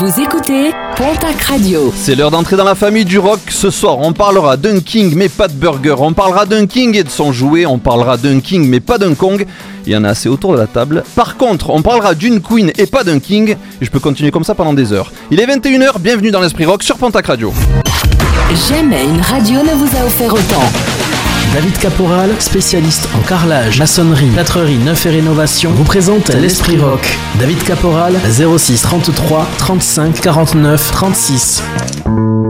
Vous écoutez Pontac Radio. C'est l'heure d'entrer dans la famille du rock. Ce soir, on parlera d'un king mais pas de burger. On parlera d'un king et de son jouet. On parlera d'un king mais pas d'un kong. Il y en a assez autour de la table. Par contre, on parlera d'une queen et pas d'un king. Et je peux continuer comme ça pendant des heures. Il est 21h, bienvenue dans l'Esprit Rock sur Pontac Radio. Jamais une radio ne vous a offert autant. David Caporal, spécialiste en carrelage, maçonnerie, plâtrerie, neuf et rénovation, vous présente l'Esprit Rock. David Caporal, 06 33 35 49 36.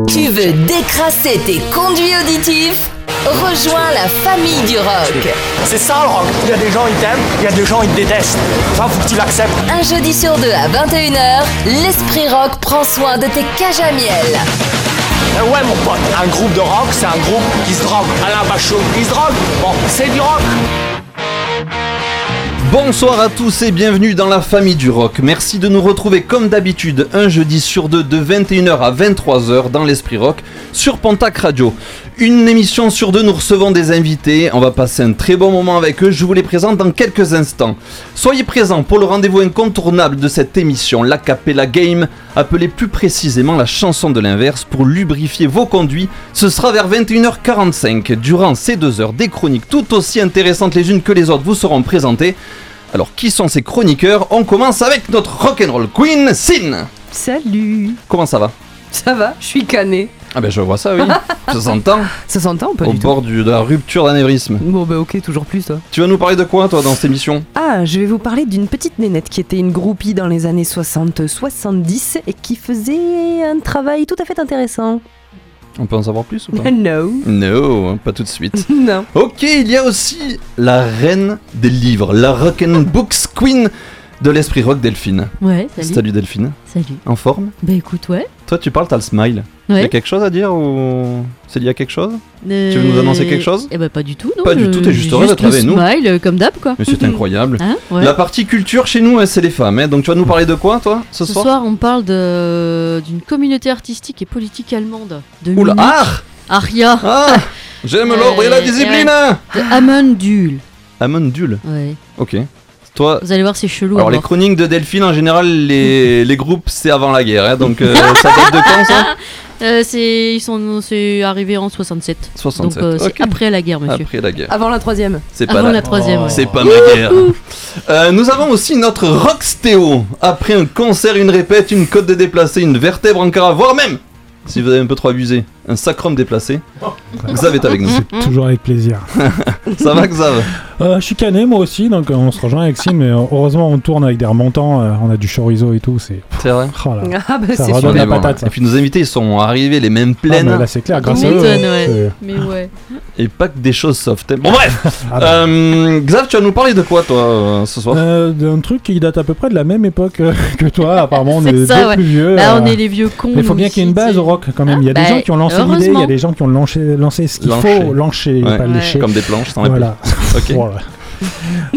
Tu veux décrasser tes conduits auditifs? Rejoins la famille du rock. C'est ça le rock. Il y a des gens ils t'aiment, il y a des gens ils te détestent. Ça faut que tu l'acceptes. Un jeudi sur deux à 21h, l'Esprit Rock prend soin de tes cages à miel. Euh, ouais mon pote, un groupe de rock, c'est un groupe qui se drogue. Alain Bachot, il se drogue. Bon, c'est du rock. Bonsoir à tous et bienvenue dans la famille du rock. Merci de nous retrouver comme d'habitude un jeudi sur deux de 21h à 23h dans l'Esprit Rock sur Pontac Radio. Une émission sur deux, nous recevons des invités. On va passer un très bon moment avec eux. Je vous les présente dans quelques instants. Soyez présents pour le rendez-vous incontournable de cette émission, la Capella Game, appelée plus précisément la chanson de l'inverse pour lubrifier vos conduits. Ce sera vers 21h45. Durant ces deux heures, des chroniques tout aussi intéressantes les unes que les autres vous seront présentées. Alors, qui sont ces chroniqueurs On commence avec notre rock'n'roll queen, Sin. Salut Comment ça va Ça va, je suis cané. Ah ben je vois ça, oui. Ça s'entend. Ça s'entend pas Au du bord du- de la rupture d'anévrisme. Bon bah ok, toujours plus toi. Tu vas nous parler de quoi, toi, dans cette émission Ah, je vais vous parler d'une petite nénette qui était une groupie dans les années 60-70 et qui faisait un travail tout à fait intéressant. On peut en savoir plus ou pas no. Non, pas tout de suite. Non. Ok, il y a aussi la reine des livres, la Rock'n'Books Queen de l'esprit rock Delphine. Ouais, salut. Salut Delphine, Salut. en forme? Bah écoute, ouais. Toi, tu parles, t'as le smile. Il y a quelque chose à dire ou c'est lié à quelque chose? Euh, Tu veux nous annoncer quelque chose? Eh bah pas du tout, non. Pas du tout, t'es juste j'ai heureuse d'être avec nous. smile, euh, comme d'hab, quoi. Mais c'est incroyable. Hein ouais. La partie culture chez nous, c'est les femmes. hein. Donc tu vas nous parler de quoi, toi, ce, Ce soir, soir, on parle de d'une communauté artistique et politique allemande de Oula, Munich, ah Aria, Ah J'aime l'ordre et la Euh, discipline de Amundul. Amundul. Ouais. Ok. Toi, Vous allez voir, c'est chelou. alors les chroniques de Delphine, en général, les, les groupes, c'est avant la guerre. hein. donc euh, ça date de quand, ça? Euh, c'est ils sont c'est arrivé en 67. 67. Donc euh, ok. c'est après la guerre, monsieur. Après la guerre. Avant la troisième. C'est pas Avant la... la troisième. ouais. C'est pas ma guerre. Euh, nous avons aussi notre Rockstéo. Après un concert, une répète, une côte de déplacé, une vertèbre en cara, voire même, si vous avez un peu trop abusé, un sacrum déplacé. Xav est avec nous. Toujours avec plaisir. Ça va, Xav? Euh, je suis cané moi aussi, donc euh, on se rejoint avec Sim, mais euh, heureusement on tourne avec des remontants, euh, on a du chorizo et tout, c'est... C'est vrai Oh là. Ah bah Ça c'est redonne sûr. la Mais bon. patate, ça. Et puis nos invités, ils sont arrivés les mêmes Ah, pleines là c'est clair, grâce à eux. ouais. c'est- Mais ouais. et pas que des choses soft. hein. Bon bref, Ah, bah. euh, Xav, tu vas nous parler de quoi toi ce soir? Euh, d'un truc qui date à peu près de la même époque que toi, apparemment on est ça, deux ouais. plus vieux. Là, on est les vieux cons. Mais il faut bien qu'il y ait une base au rock quand même. Il y a des Bah, gens qui ont lancé l'idée, il y a des gens qui ont lancé, lancé ce qu'il faut lancer, Ouais. pas lécher. Comme des planches sans la Voilà. Voilà.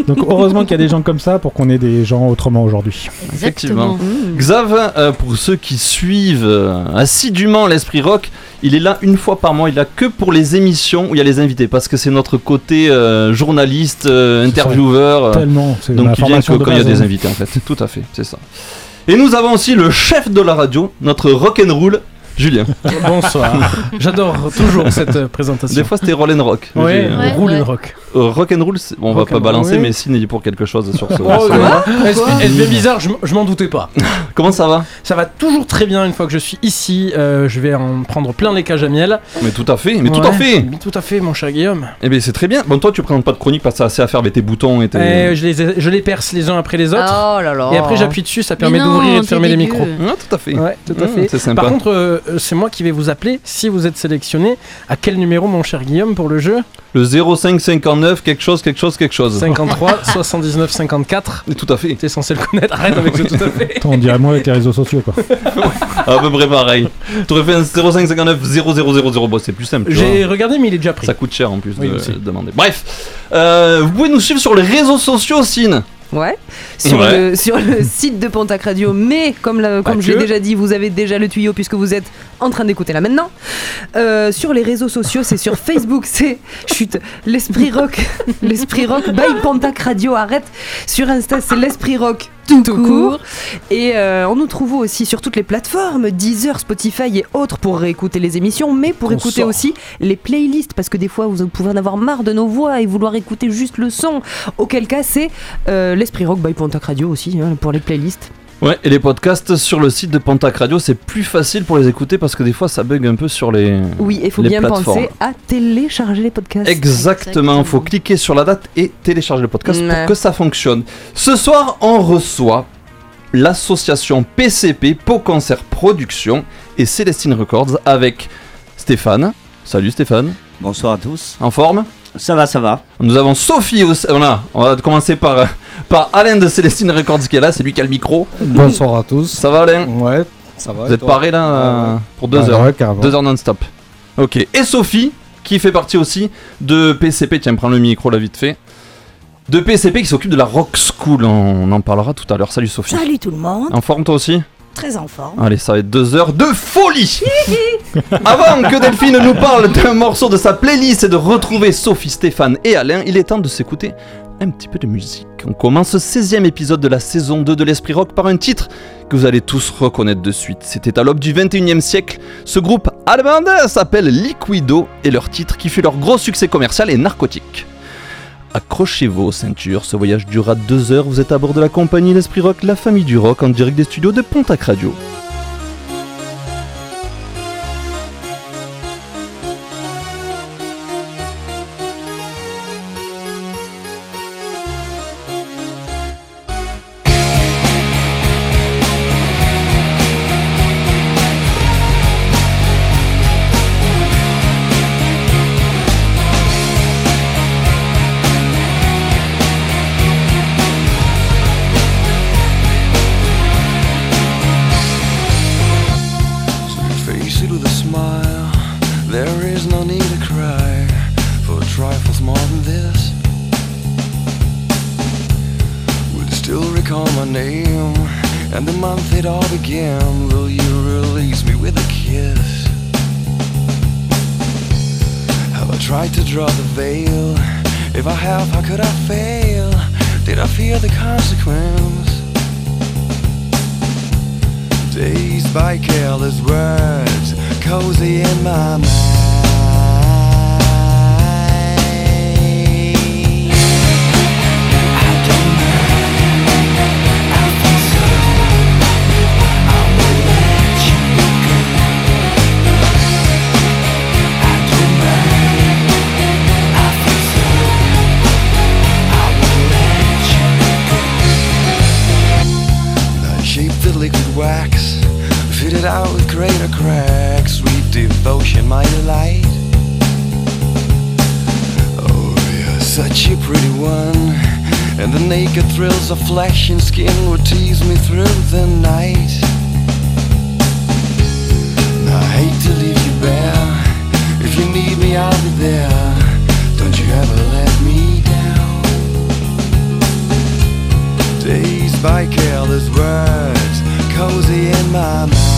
Donc heureusement qu'il y a des gens comme ça pour qu'on ait des gens autrement aujourd'hui. Effectivement. Exactement. Mmh. Xav, euh, pour ceux qui suivent euh, assidûment l'esprit rock, il est là une fois par mois. Il est là que pour les émissions où il y a les invités, parce que c'est notre côté euh, journaliste, euh, intervieweur. euh, Tellement. C'est donc il vient que quand il y a des hein. invités en fait. Tout à fait, c'est ça. Et nous avons aussi le chef de la radio, notre rock'n'roll, Julien. Bonsoir. J'adore toujours cette euh, présentation. Des fois c'était roll and rock. Ouais, Ouais, roll and rock. Euh, rock'n'roll, c'est- bon, on va Rock pas and roll, balancer, oui. mais s'il est pour quelque chose sur ce. Oh, est-ce bien bizarre Je m'en doutais pas. Comment ça va Ça va toujours très bien une fois que je suis ici. euh, je vais en prendre plein les cages à miel. Mais tout à fait, mais tout à fait. Mais Tout à fait, mon cher Guillaume. Eh bien c'est très bien. Bon toi tu présentes pas de chronique parce que ça assez à faire avec tes boutons et tes. Euh, je, les, je les perce les uns après les autres. Oh là là. Et après j'appuie dessus, ça permet non, d'ouvrir et de fermer les micros. Ah, tout à fait. Ouais, tout à Mmh, fait. C'est sympa. Par contre, c'est moi qui vais vous appeler si vous êtes sélectionné. À quel numéro, mon cher Guillaume, pour le jeu? Le 0559 quelque chose quelque chose quelque chose. 53 79 54. Et Tout à fait. T'es censé le connaître. Arrête avec ce tout à fait. Attends, on dirait moi avec les réseaux sociaux quoi. À peu près pareil. T'aurais fait un 0559 0000. Bon c'est plus simple. tu J'ai regardé, mais il est déjà pris. Ça coûte cher en plus Oui, de aussi. demander. Bref, euh, vous pouvez nous suivre sur les réseaux sociaux, Sine. Ouais. Sur, Ouais. Le, sur le site de Pontac Radio. Mais comme, la- comme je l'ai déjà dit, vous avez déjà le tuyau puisque vous êtes en train d'écouter là maintenant. Euh, sur les réseaux sociaux, c'est sur Facebook, c'est chut, l'esprit rock, l'esprit rock by Pontac Radio. Arrête. Sur Insta, c'est l'esprit rock tout, Tout court. court. Et euh, on nous trouve aussi sur toutes les plateformes, Deezer, Spotify et autres pour réécouter les émissions, mais pour écouter sort. aussi les playlists, parce que des fois vous pouvez en avoir marre de nos voix et vouloir écouter juste le son. Auquel cas c'est euh, l'Esprit Rock by Pontac Radio aussi hein, pour les playlists. Ouais, et les podcasts sur le site de Pontac Radio, c'est plus facile pour les écouter parce que des fois ça bug un peu sur les. Oui, il faut bien penser à télécharger les podcasts. Exactement, il faut cliquer sur la date et télécharger le podcast pour que ça fonctionne. Ce soir, on reçoit l'association PCP Pau Concert Production et Célestine Records avec Stéphane. Salut Stéphane, Bonsoir à tous. en forme? Ça va, ça va. Nous avons Sophie aussi. Voilà, on va commencer par, par Alain de Célestine Records qui est là, c'est lui qui a le micro. Bonsoir à tous. Ça va Alain Ouais, ça va. Vous êtes paré là euh, pour deux heures Ouais, carrément. Deux heures non-stop. Ok. Et Sophie, qui fait partie aussi de PCP, tiens, prends le micro là vite fait. De PCP qui s'occupe de la Rock School, on en parlera tout à l'heure. Salut Sophie. Salut tout le monde, En forme toi aussi très en forme. Allez, ça va être deux heures de folie Avant que Delphine nous parle d'un morceau de sa playlist et de retrouver Sophie, Stéphane et Alain, il est temps de s'écouter un petit peu de musique. On commence ce 16e épisode de la saison 2 de l'Esprit Rock par un titre que vous allez tous reconnaître de suite. C'était à l'aube du 21e siècle. Ce groupe allemand s'appelle Liquido et leur titre qui fut leur gros succès commercial est Narcotique. Accrochez vos ceintures, ce voyage durera deux heures. Vous êtes à bord de la compagnie L'Esprit Rock, la famille du rock, en direct des studios de Pontac Radio. By careless words, cozy in my mind. Naked thrills of flesh and skin would tease me through the night. I hate to leave you bare. If you need me, I'll be there. Don't you ever let me down. Dazed by careless words, cozy in my mind.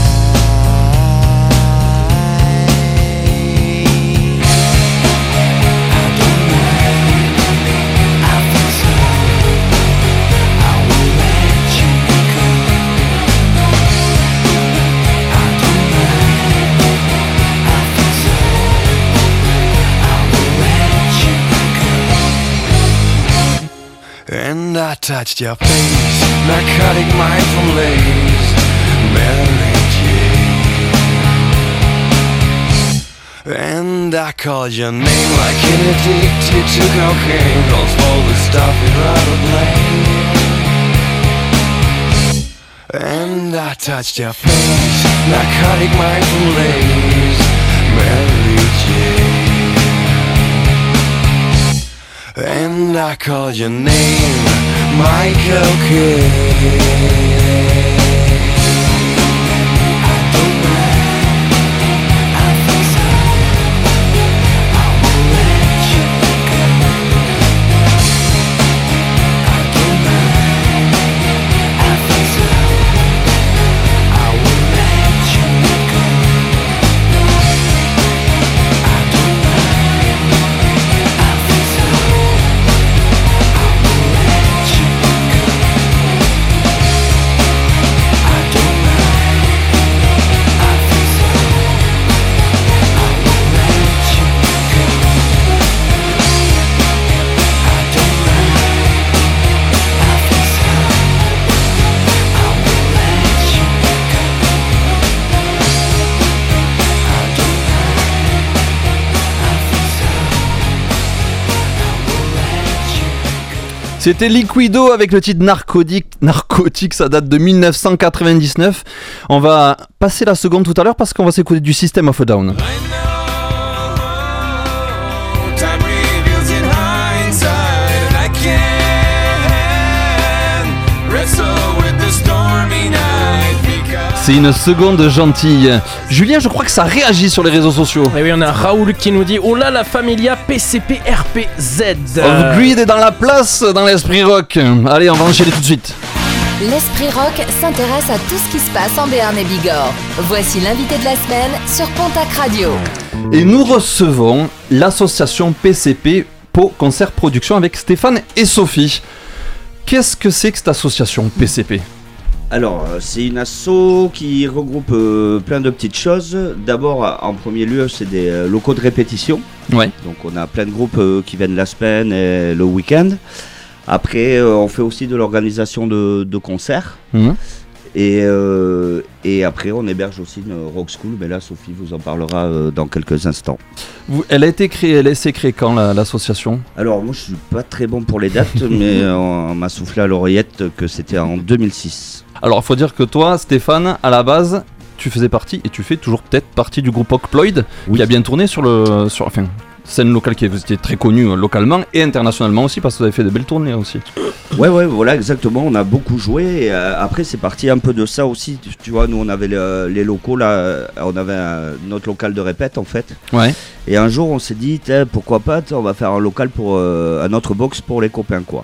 Touched your face, narcotic mind from lace, Mary Jane. And I called your name like an addicted to cocaine, calls all the stuff you'd rather blame. And I touched your face, narcotic mind from lace, Mary Jane. And I called your name, Michael Kidd. C'était Liquido avec le titre Narcotique. Narcotique, ça date de 1999. On va passer la seconde tout à l'heure parce qu'on va s'écouter du System of a Down. C'est une seconde gentille. Julien, je crois que ça réagit sur les réseaux sociaux. Et oui, on a Raoul qui nous dit Oh là la familia PCP RPZ. Off Grid est dans la place dans l'esprit rock. Allez, on va enchaîner tout de suite. L'Esprit Rock s'intéresse à tout ce qui se passe en Béarn et Bigorre. Voici l'invité de la semaine sur Pontac Radio. Et nous recevons l'association PCP Pau Concert Production avec Stéphane et Sophie. Qu'est-ce que c'est que cette association PCP Alors, euh, c'est une asso qui regroupe euh, plein de petites choses. D'abord, euh, en premier lieu, c'est des euh, locaux de répétition. Ouais. Donc, on a plein de groupes euh, qui viennent la semaine et le week-end. Après, on fait aussi de l'organisation de, de concerts. Mhm. Et, euh, et après, on héberge aussi une rock school. Mais là, Sophie vous en parlera euh, dans quelques instants. Vous- Elle a été créée, elle s'est créée quand la- l'association? Alors, moi, je suis pas très bon pour les dates, mais euh, on m'a soufflé à l'oreillette que c'était en 2006. Alors, il faut dire que toi, Stéphane, à la base, tu faisais partie et tu fais toujours peut-être partie du groupe Ockploid qui a bien tourné sur le. Sur, enfin, scène locale qui était très connue euh, localement et internationalement aussi parce que vous avez fait de belles tournées aussi. Ouais, ouais, voilà, exactement. On a beaucoup joué. Et, euh, après, c'est parti un peu de ça aussi. Tu, tu vois, nous, on avait le- les locaux là. euh, On avait un- notre local de répète en fait. Ouais. Et un jour, on s'est dit, pourquoi pas, on va faire un local pour euh, un autre box pour les copains, quoi.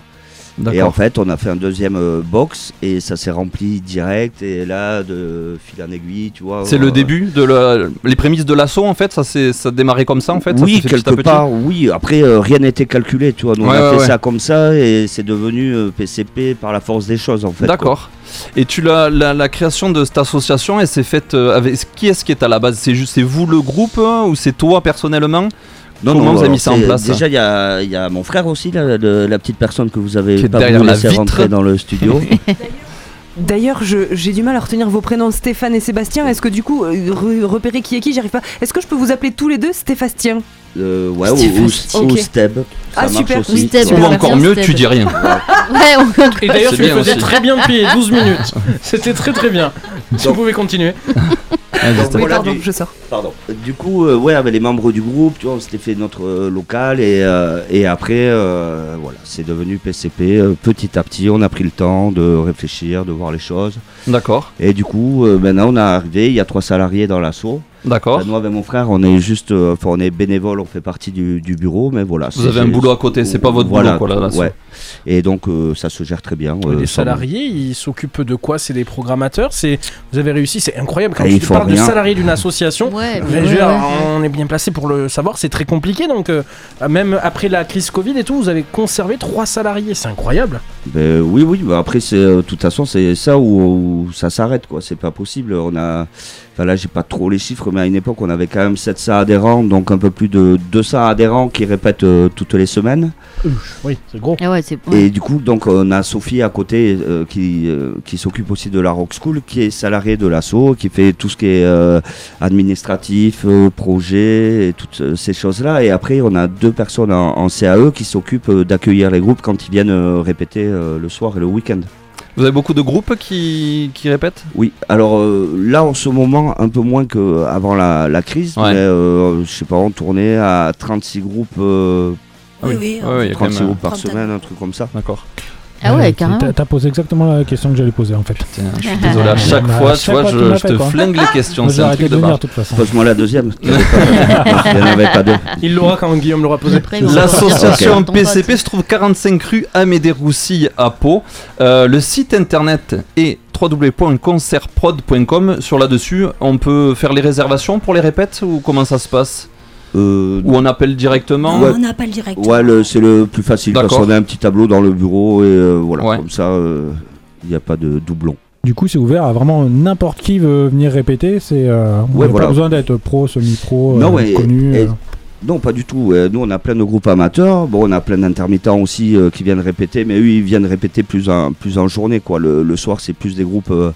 Et en fait, on a fait un deuxième euh, box et ça s'est rempli direct. Et là, de fil en aiguille, tu vois. C'est euh, le début de la- les prémices de l'assaut en fait, ça s'est ça a démarré comme ça en fait. oui, petit quelque petit part, oui. Après, euh, rien n'était calculé, tu vois. Nous, on a ouais, fait ouais. ça comme ça et c'est devenu euh, PCP par la force des choses, en fait. D'accord. Et tu la, la création de cette association, elle s'est faite euh, avec qui est-ce qui est à la base? C'est juste c'est vous le groupe hein, ou c'est toi personnellement? Non, Comment non, vous avez alors, mis ça en place Déjà, il y a, il y a mon frère aussi, là, le- la petite personne que vous avez pas voulu la laisser rentrer dans le studio. D'ailleurs, je- j'ai du mal à retenir vos prénoms Stéphane et Sébastien. Est-ce que du coup, euh, re- repérer qui est qui, j'arrive pas. Est-ce que je peux vous appeler tous les deux Stéphastien? Euh, ouais, ou, ou- ou Ok. Steb. Ça Ah, marche super. aussi. Ou encore mieux, Steb. tu dis rien. Ouais, on- Et d'ailleurs, tu le faisais aussi. très bien depuis 12 minutes. C'était très très bien. Si vous pouvez continuer. Vas-y, Donc, voilà, pardon, du- je sors. Pardon. Du coup, euh, ouais, avec les membres du groupe, tu vois, on s'était fait notre euh, local et, euh, et après, euh, voilà, c'est devenu PCP. euh, petit à petit, on a pris le temps de réfléchir, de voir les choses. D'accord, Et du coup, euh, maintenant, on est arrivé, il y a trois salariés dans l'assaut. D'accord. Bah, nous, avec mon frère, on est juste, euh, enfin, on est bénévole, on fait partie du, du bureau, mais voilà. Vous avez un boulot à côté, c'est pas votre voilà, boulot quoi là. là-dessus. Ouais. Et donc, euh, ça se gère très bien. euh, les sans- salariés, ils s'occupent de quoi? C'est des programmateurs? C'est vous avez réussi, c'est incroyable. Quand Ah, tu parles de salariés d'une association, Ouais, ouais, dire, on est bien placé pour le savoir. C'est très compliqué. Donc euh, même après la crise Covid et tout, vous avez conservé trois salariés. C'est incroyable. Ben, oui, oui, après, c'est, euh, de toute façon, c'est ça où, où ça s'arrête, quoi. C'est pas possible. On a, enfin là, j'ai pas trop les chiffres, mais à une époque, on avait quand même 700 adhérents, donc un peu plus de 200 adhérents qui répètent euh, toutes les semaines. Oui, c'est gros. Ah ouais, c'est. ouais. Et du coup, donc, on a Sophie à côté euh, qui, euh, qui s'occupe aussi de la Rock School, qui est salariée de l'assaut, qui fait tout ce qui est euh, administratif, euh, projet et toutes ces choses-là. Et après, on a deux personnes en, en CAE qui s'occupent d'accueillir les groupes quand ils viennent euh, répéter euh, le soir et le week-end. Vous avez beaucoup de groupes qui, qui répètent? Oui, alors euh, là en ce moment un peu moins qu'avant la, la crise, Ouais. mais euh, je sais pas, on tournait à 36 groupes, euh, Oui, oui, Ouais, il y a quand 36 même, groupes par semaine, un truc comme ça. D'accord. Ah ouais, tu- carrément. t'as- posé exactement la question que j'allais poser en fait. Tiens, je suis désolé, à chaque Bah, fois, à tu chaque vois, je, m'as je fait, te quoi. flingue les questions, c'est un truc de barre. de toute façon. Pose-moi la deuxième. il y avait pas- il y en avait pas deux. Il l'aura quand Guillaume l'aura posé. L'association. PCP se trouve 45 rue Amédée Roussille à Pau. Euh, le site internet est www.concertprod.com. Sur là-dessus, on peut faire les réservations pour les répètes ou comment ça se passe? Euh, Ou on appelle directement Non, on appelle direct. ouais, c'est le plus facile parce qu'on a un petit tableau dans le bureau et euh, voilà, Ouais. comme ça, euh, il n'y a pas de doublon. Du coup, c'est ouvert à vraiment n'importe qui veut venir répéter. C'est euh, Ouais, voilà. pas besoin d'être pro, semi-pro, Non, euh, ouais, connu. et- euh. Non, pas du tout. Euh, Nous, on a plein de groupes amateurs. Bon, on a plein d'intermittents aussi euh, qui viennent répéter, mais eux, ils viennent répéter plus en, plus en journée. Quoi. Le, le soir, c'est plus des groupes euh,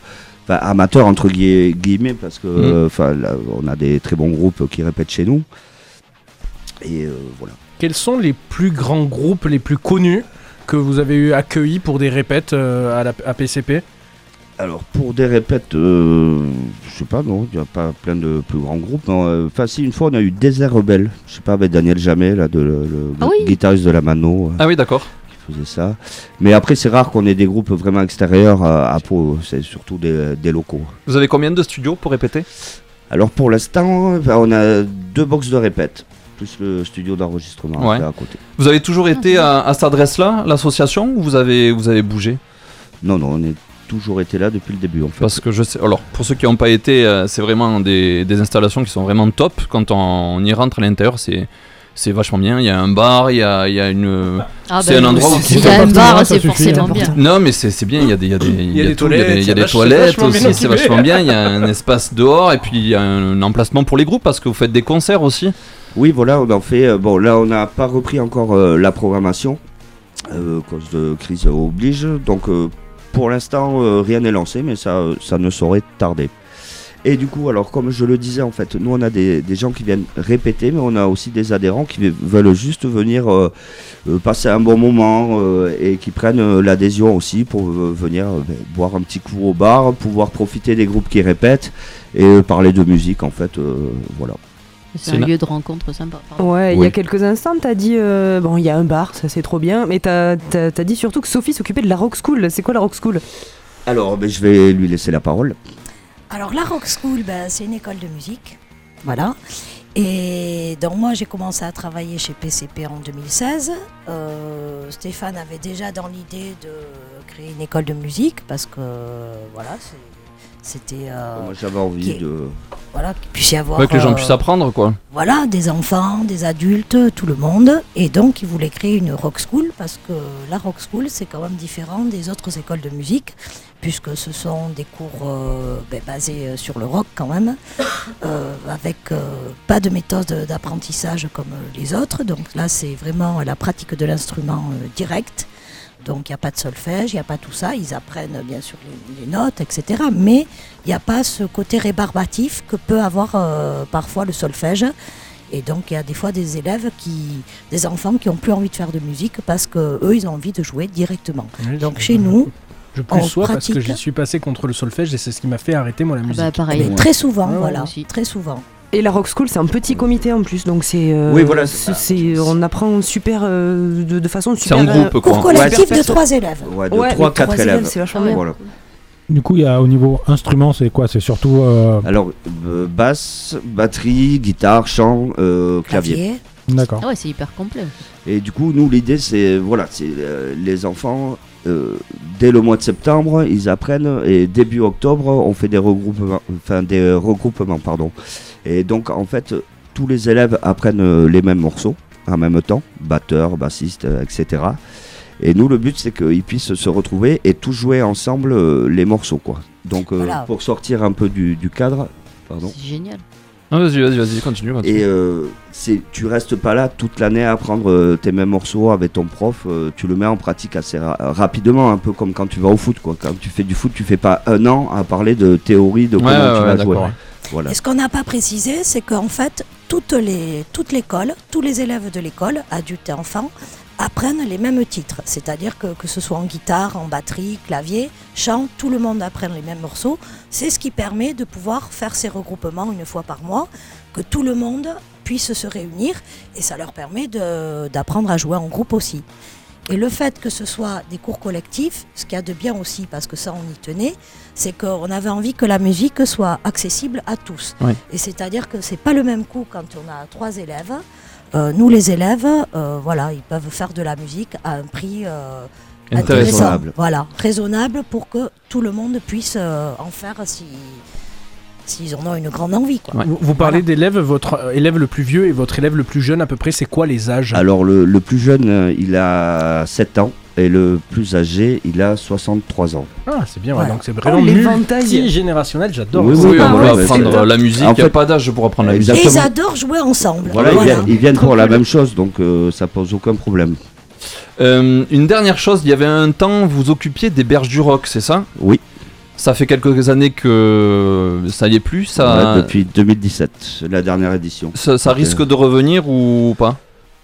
enfin, amateurs, entre gui- guillemets, parce que euh, enfin, là, on a des très bons groupes qui répètent chez nous. Et euh, voilà. Quels sont les plus grands groupes les plus connus que vous avez eu accueilli pour des répètes euh, à la à PCP Alors pour des répètes, euh, je sais pas, non, il n'y a pas plein de plus grands groupes. non, Enfin si, une fois on a eu Désert Rebelle, je sais pas, avec Daniel Jamet, là, de, le, le Ah oui. guitariste de la Mano, Ah oui, d'accord. qui faisait ça. Mais après c'est rare qu'on ait des groupes vraiment extérieurs à, à Pau, c'est surtout des, des locaux. Vous avez combien de studios pour répéter? Alors pour l'instant, on a deux box de répète, plus le studio d'enregistrement Ouais. à côté. Vous avez toujours été à, à cette adresse-là, l'association, ou vous avez, vous avez bougé Non, non, on est toujours été là depuis le début en fait. Parce que je sais. Alors, pour ceux qui n'ont pas été, euh, c'est vraiment des, des installations qui sont vraiment top. Quand on, on y rentre à l'intérieur, c'est. C'est vachement bien, il y a un bar, il y a, il y a une... Ah C'est ben, un endroit où- S'il y a un bar, c'est forcément hein. bien. Non mais c'est c'est bien, il y a des, il y a des, il y a des tout, il y a des- il y a des toilettes, aussi, c'est vachement bien, il y a un espace dehors et puis il y a un emplacement pour les groupes parce que vous faites des concerts aussi. Oui, voilà, on en fait. euh, bon, là, on n'a pas repris encore euh, la programmation, euh, cause de crise oblige. Donc, euh, pour l'instant, euh, rien n'est lancé, mais ça, euh, ça ne saurait tarder. Et du coup, alors, comme je le disais, en fait, nous, on a des, des gens qui viennent répéter, mais on a aussi des adhérents qui ve- veulent juste venir euh, euh, passer un bon moment euh, et qui prennent euh, l'adhésion aussi pour euh, venir euh, ben, boire un petit coup au bar, pouvoir profiter des groupes qui répètent et euh, parler de musique, en fait. euh, voilà. C'est un lieu de rencontre sympa. pardon. Ouais, il y a quelques instants, t'as dit, euh, bon, il y a un bar, ça c'est trop bien, mais t'as as, dit surtout que Sophie s'occupait de la rock school. C'est quoi la rock school? Alors, ben, je vais lui laisser la parole. Alors la Rock School, ben, c'est une école de musique. Voilà. Et donc moi j'ai commencé à travailler chez PCP en 2016. Euh, Stéphane avait déjà dans l'idée de créer une école de musique parce que voilà, c'est- c'était euh, Moi, j'avais envie qui- de. voilà qu'il puisse y avoir Ouais, que les gens euh, puissent apprendre quoi. voilà, des enfants, des adultes, tout le monde. Et donc, ils voulaient créer une rock school parce que la rock school, c'est quand même différent des autres écoles de musique, puisque ce sont des cours euh, ben, basés sur le rock quand même, euh, avec euh, pas de méthode d'apprentissage comme les autres. Donc là, c'est vraiment la pratique de l'instrument euh, direct. Donc il n'y a pas de solfège, il n'y a pas tout ça. Ils apprennent bien sûr les, les notes, etc. Mais il n'y a pas ce côté rébarbatif que peut avoir euh, parfois le solfège. Et donc il y a des fois des élèves qui, des enfants qui ont plus envie de faire de musique parce que eux ils ont envie de jouer directement. Oui, Donc chez nous, Je plus en sois parce que pratique- j'y suis passé contre le solfège et c'est ce qui m'a fait arrêter moi la Ah musique. bah pareil. mais très souvent, Ouais, voilà, aussi. très souvent. Et la rock school, c'est un petit comité en plus, donc c'est. euh, Oui, voilà, c'est- c'est c'est- on apprend super euh, de, de façon C'est super. en groupe euh, quoi. Cours collectif Ouais, de trois élèves. Ouais, de Ouais, 3-4 les trois élèves. c'est vachement bien. Voilà. Du coup, il y a au niveau instrument, c'est quoi? C'est surtout. euh, Alors, euh, basse, batterie, guitare, chant, euh, clavier. Clavier. D'accord. Ah ouais, c'est hyper complet. Et du coup, nous, l'idée, c'est voilà, c'est euh, les enfants. Euh, dès le mois de septembre, ils apprennent et début octobre, on fait des regroupements, enfin des regroupements, pardon. Et donc, en fait, tous les élèves apprennent les mêmes morceaux en même temps, batteur, bassiste, euh, etc. Et nous, le but, c'est qu'ils puissent se retrouver et tous jouer ensemble euh, les morceaux, quoi. Donc, euh, pour sortir un peu du, du cadre, pardon. C'est génial. Ah, vas-y, vas-y, vas-y, continue. continue. Et euh, c'est, tu restes pas là toute l'année à apprendre euh, tes mêmes morceaux avec ton prof. euh, tu le mets en pratique assez ra- rapidement, un peu comme quand tu vas au foot. Quoi. Quand tu fais du foot, tu fais pas un an à parler de théorie de comment ouais, tu ouais, vas jouer. Voilà. Et ce qu'on n'a pas précisé, c'est qu'en fait, toutes les, toute l'école, tous les élèves de l'école, adultes et enfants, apprennent les mêmes titres. C'est-à-dire que, que ce soit en guitare, en batterie, clavier, chant, tout le monde apprend les mêmes morceaux. C'est ce qui permet de pouvoir faire ces regroupements une fois par mois, que tout le monde puisse se réunir et ça leur permet d'apprendre à jouer en groupe aussi. Et le fait que ce soit des cours collectifs, ce qu'il y a de bien aussi, parce que ça on y tenait, c'est qu'on avait envie que la musique soit accessible à tous. Oui. Et c'est-à-dire que c'est pas le même coup quand on a trois élèves. Euh, nous les élèves, euh, voilà, ils peuvent faire de la musique à un prix euh, Intéressant. Raisonnable. Voilà, raisonnable pour que tout le monde puisse euh, en faire si s'ils en ont une grande envie. Quoi. Ouais. Vous, vous parlez Voilà. d'élèves, votre euh, élève le plus vieux et votre élève le plus jeune à peu près, c'est quoi les âges? Alors, le, le plus jeune, euh, il a 7 ans. Et le plus âgé, il a 63 ans. Ah, c'est bien, ouais, donc c'est vraiment Oh, l'éventail. multi-générationnel, j'adore. Oui, Oui, oui, on peut voilà, apprendre la musique, il en n'y a fait- pas d'âge pour apprendre la musique. Et ils adorent jouer ensemble. Voilà, ils Voilà. viennent, ils viennent pour la même chose, donc euh, ça pose aucun problème. Euh, une dernière chose, il y avait un temps, vous occupiez des berges du rock, c'est ça? Oui. Ça fait quelques années que ça y est plus, ça, Ouais, depuis 2017, la dernière édition. ça, ça risque de revenir ou pas?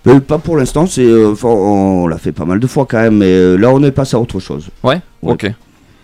Euh, pas pour l'instant, c'est euh, enfin, on l'a fait pas mal de fois quand même, mais euh, là on est passé à autre chose. Ouais, ok.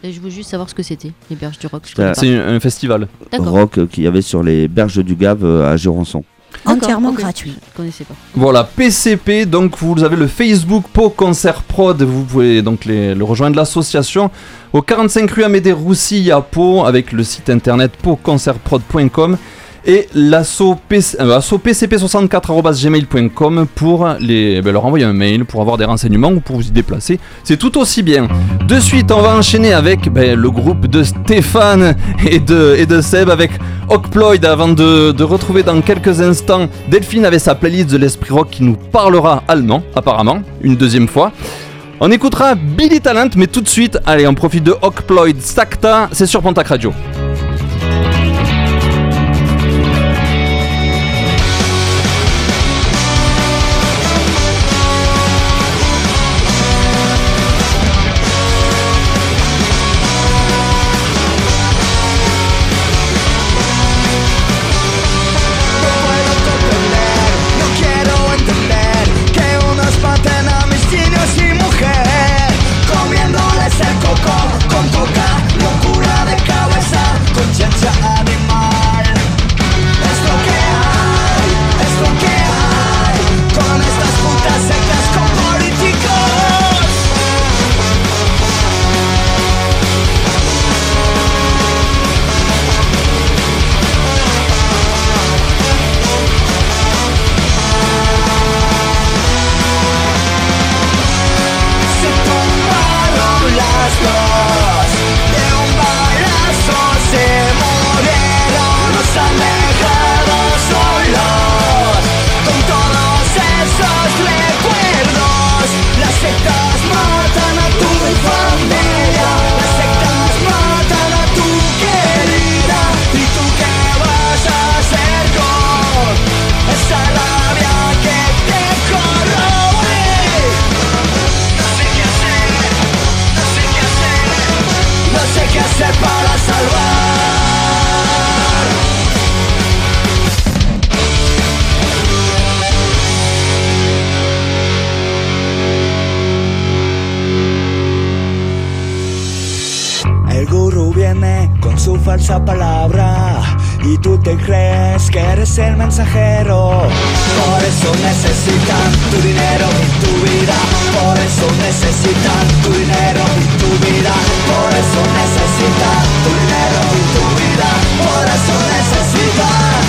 Et je veux juste savoir ce que c'était, les berges du rock. C'est un, festival. Rock euh, qu'il y avait sur les berges du Gave euh, à Jurançon. Entièrement gratuit. Je connaissais pas. Voilà, PCP, donc vous avez le Facebook Po Concert Prod, vous pouvez donc les- le rejoindre l'association au 45 rue Amédée Roussy à Pau avec le site internet poconcertprod.com et l'asso PC, euh, asso pcp64.gmail.com pour les, ben, leur envoyer un mail pour avoir des renseignements ou pour vous y déplacer. C'est tout aussi bien. De suite, on va enchaîner avec ben, le groupe de Stéphane et de, et de Seb avec Ockploid avant de, de retrouver dans quelques instants Delphine avec sa playlist de l'Esprit Rock qui nous parlera allemand, apparemment, une deuxième fois. On écoutera Billy Talent, mais tout de suite, allez, on profite de Ockploid Sacta, c'est sur Pontac Radio. Falsa palabra y tú te crees que eres el mensajero. Por eso necesitan tu dinero y tu vida. Por eso necesitan tu dinero y tu vida. Por eso necesitan tu dinero y tu vida. Por eso necesitan.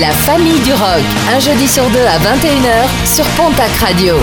La famille du rock. Un jeudi sur deux à 21h sur Pontac Radio.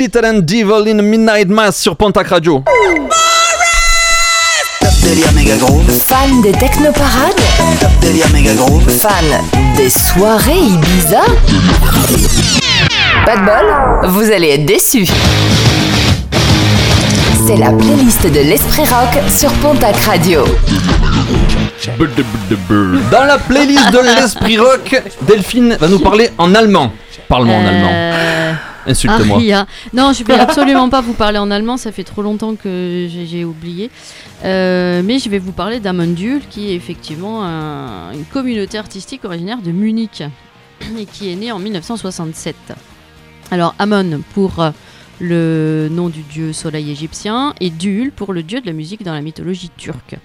Billy Talent Devil in Midnight Mass sur Pontac Radio. Top délire méga. Fan des technoparades Top délire méga. Fan des soirées Ibiza Pas de bol, vous allez être déçus. C'est la playlist de l'Esprit Rock sur Pontac Radio. Dans la playlist de l'Esprit Rock, Delphine va nous parler en allemand. Parle-moi en allemand. Insulte-moi. Aria. Non, je vais absolument pas vous parler en allemand, ça fait trop longtemps que j'ai oublié. Euh, mais je vais vous parler d'Amundul, qui est effectivement un- une communauté artistique originaire de Munich et qui est née en 1967. Alors Amon pour euh, le nom du dieu soleil égyptien et Dul pour le dieu de la musique dans la mythologie turque.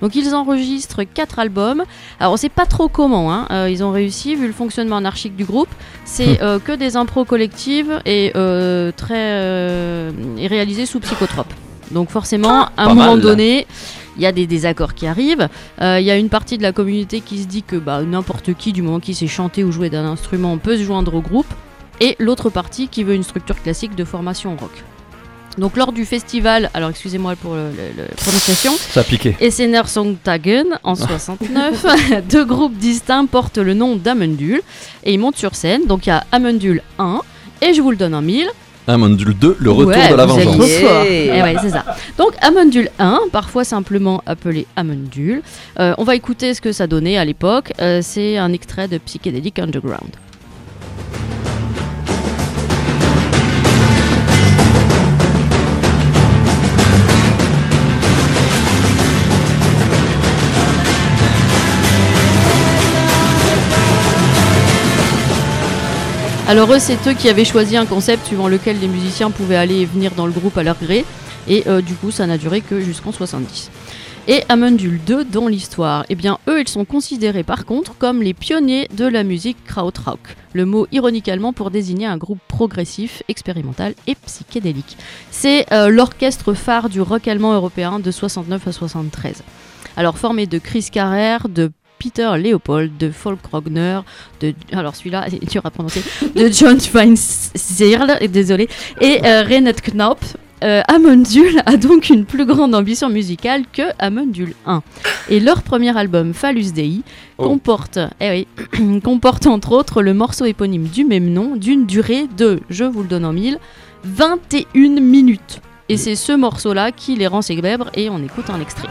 Donc ils enregistrent quatre albums. Alors on sait pas trop comment hein, euh, ils ont réussi vu le fonctionnement anarchique du groupe. C'est euh, que des impros collectives et euh, très et réalisées sous psychotrope. Donc forcément, à un Pas moment mal. donné, il y a des désaccords qui arrivent. Euh, Il y a une partie de la communauté qui se dit que bah, n'importe qui, du moment qu'il sait chanter ou jouer d'un instrument, peut se joindre au groupe. Et l'autre partie qui veut une structure classique de formation rock. Donc lors du festival, alors excusez-moi pour le prononciation, Ça a piqué. Essener Songtagen en 69, deux groupes distincts portent le nom d'Amundul et ils montent sur scène. Donc il y a Amundul 1 et je vous le donne en mille. Amundul 2, le retour Ouais, de la vengeance. fort. Eh ouais, c'est ça. Donc Amundul 1, parfois simplement appelé Amundul. Euh, on va écouter ce que ça donnait à l'époque. Euh, c'est un extrait de Psychedelic Underground. Alors eux, c'est eux qui avaient choisi un concept suivant lequel les musiciens pouvaient aller et venir dans le groupe à leur gré. Et euh, du coup, ça n'a duré que jusqu'en 70. Et Amundul 2 dans l'histoire, eh bien eux, ils sont considérés par contre comme les pionniers de la musique krautrock. Le mot ironiquement pour désigner un groupe progressif, expérimental et psychédélique. C'est euh, l'orchestre phare du rock allemand européen de 69 à 73. Alors formé de Chris Carrère, de Peter Leopold, de Folk Rogner, de alors celui-là est dur à prononcer, de John Weinzierl, désolé, et euh, Reinhard Knaup. Euh, Amundul a donc une plus grande ambition musicale que Amundul 1. Et leur premier album, Phallus Dei, comporte, eh oui, comporte entre autres le morceau éponyme du même nom, d'une durée de, je vous le donne en mille, 21 minutes. Et c'est ce morceau-là qui les rend célèbres et on écoute un extrait.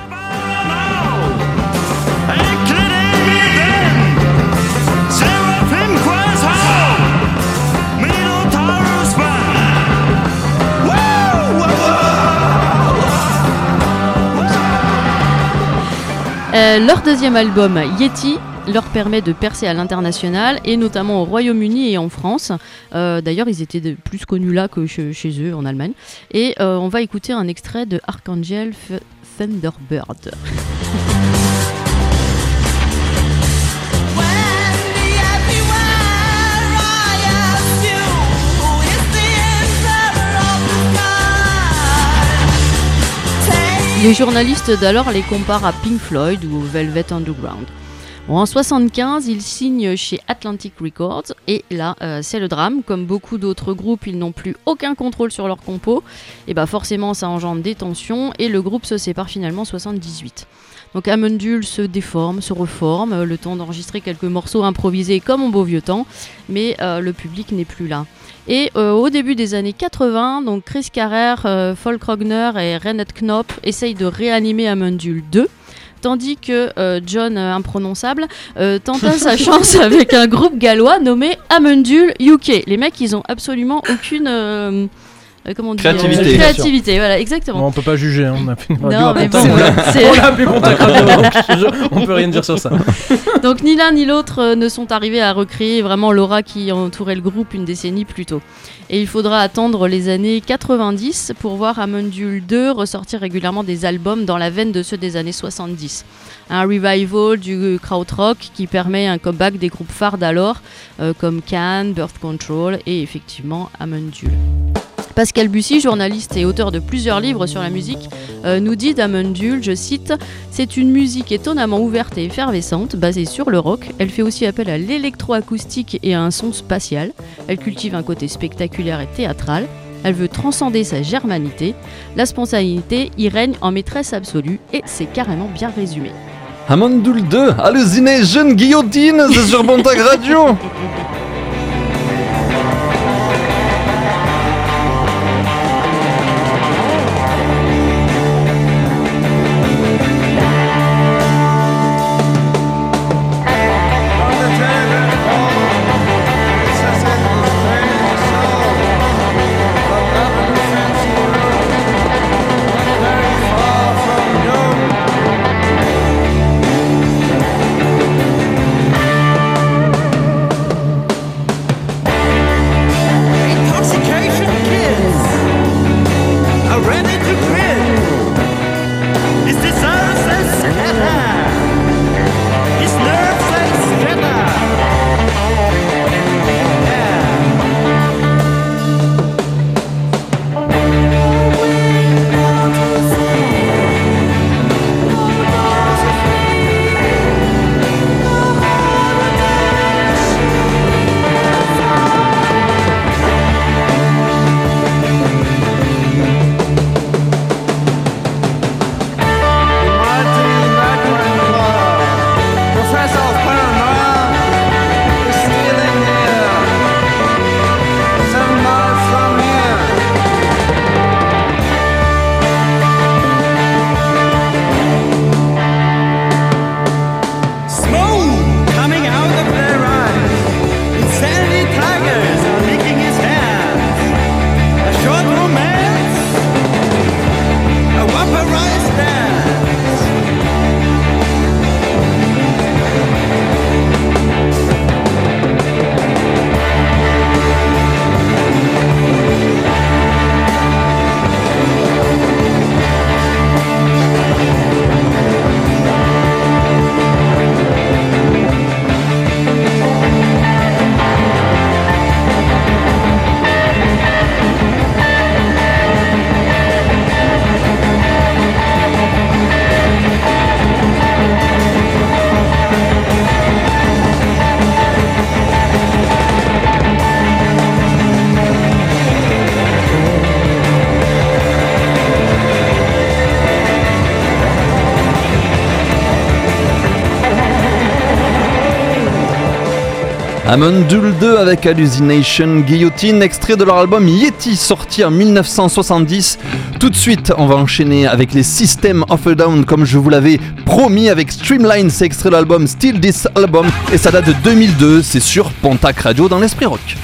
Euh, leur deuxième album, Yeti, leur permet de percer à l'international et notamment au Royaume-Uni et en France. Euh, D'ailleurs, ils étaient plus connus là que chez, chez eux en Allemagne. Et euh, on va écouter un extrait de Archangel F- Thunderbird. Les journalistes d'alors les comparent à Pink Floyd ou Velvet Underground. En 75, ils signent chez Atlantic Records et là, euh, c'est le drame. Comme beaucoup d'autres groupes, ils n'ont plus aucun contrôle sur leur compo. Et bah forcément, ça engendre des tensions et le groupe se sépare finalement en 78. Donc Amundul se déforme, se reforme, euh, le temps d'enregistrer quelques morceaux improvisés comme en beau vieux temps, mais euh, le public n'est plus là. Et euh, au début des années 80, donc Chris Carrère, euh, Folk Rogner et Reinhard Knopf essayent de réanimer Amundul 2. Tandis que euh, John euh, Imprononçable euh, tenta sa chance avec un groupe gallois nommé Amundul UK. Les mecs, ils ont absolument aucune comment on dit, Créativité. euh, créativité, voilà, exactement. Bon, on peut pas juger, hein, on a fait une radio Non, à mais bon, c'est- on te jure, on peut rien dire sur ça. Donc ni l'un ni l'autre euh, ne sont arrivés à recréer vraiment l'aura qui entourait le groupe une décennie plus tôt. Et il faudra attendre les années 90 pour voir Amundul 2 ressortir régulièrement des albums dans la veine de ceux des années 70. Un revival du krautrock qui permet un comeback des groupes phares d'alors euh, comme Can, Birth Control et effectivement Amundul. Pascal Bussy, journaliste et auteur de plusieurs livres sur la musique, euh, nous dit d'Amundul, je cite, C'est une musique étonnamment ouverte et effervescente, basée sur le rock. Elle fait aussi appel à l'électroacoustique et à un son spatial. Elle cultive un côté spectaculaire et théâtral. Elle veut transcender sa germanité. La spontanéité y règne en maîtresse absolue et c'est carrément bien résumé. Amandoul 2, halluciné, jeune guillotine, c'est sur Bontac Radio Amundul 2 avec Hallucination Guillotine, extrait de leur album Yeti sorti en 1970. Tout de suite, on va enchaîner avec les System of a Down comme je vous l'avais promis avec Streamline, c'est extrait de l'album Still This Album et ça date de 2002, c'est sur Pontac Radio dans l'esprit rock.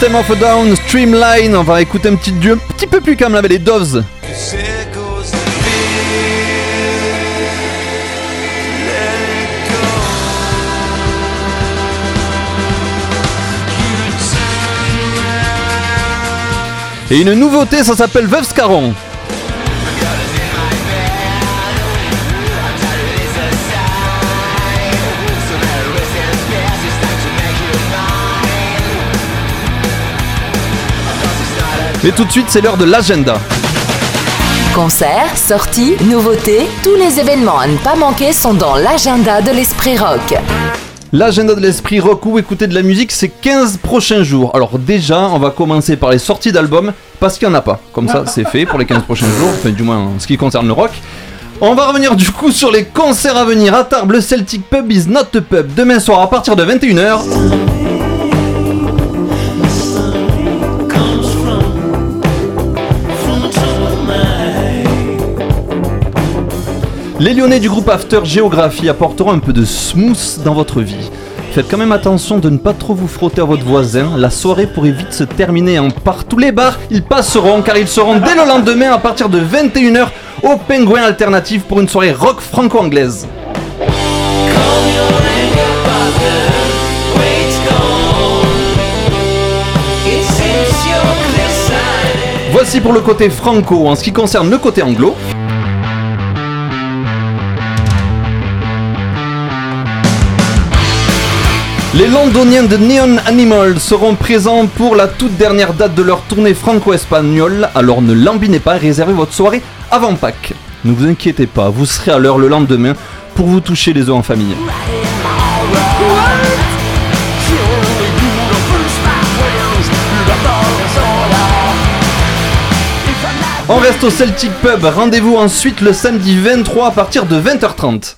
System of a Down, Streamline. On va écouter un petit dieu un petit peu plus calme avec les Doves. Et une nouveauté, ça s'appelle Veuve Scarron. Mais tout de suite, c'est l'heure de l'agenda. Concerts, sorties, nouveautés, tous les événements à ne pas manquer sont dans l'agenda de l'Esprit Rock. L'agenda de l'esprit rock ou écouter de la musique, c'est 15 prochains jours. Alors déjà, on va commencer par les sorties d'albums, parce qu'il n'y en a pas. Comme ça, c'est fait pour les 15 prochains jours, enfin du moins en ce qui concerne le rock. On va revenir du coup sur les concerts à venir à Tarbes, le Celtic Pub is not a pub, demain soir à partir de 21h. Les Lyonnais du groupe After Géographie apporteront un peu de smooth dans votre vie. Faites quand même attention de ne pas trop vous frotter à votre voisin. La soirée pourrait vite se terminer en par tous les bars. Ils passeront car ils seront dès le lendemain à partir de 21h au Penguin Alternatif pour une soirée rock franco-anglaise. Voici pour le côté franco. En ce qui concerne le côté anglo, Les londoniens de Neon Animal seront présents pour la toute dernière date de leur tournée franco-espagnole, alors ne lambinez pas et réservez votre soirée avant Pâques. Ne vous inquiétez pas, vous serez à l'heure le lendemain pour vous toucher les os en famille. On reste au Celtic Pub, rendez-vous ensuite le samedi 23 à partir de 20h30.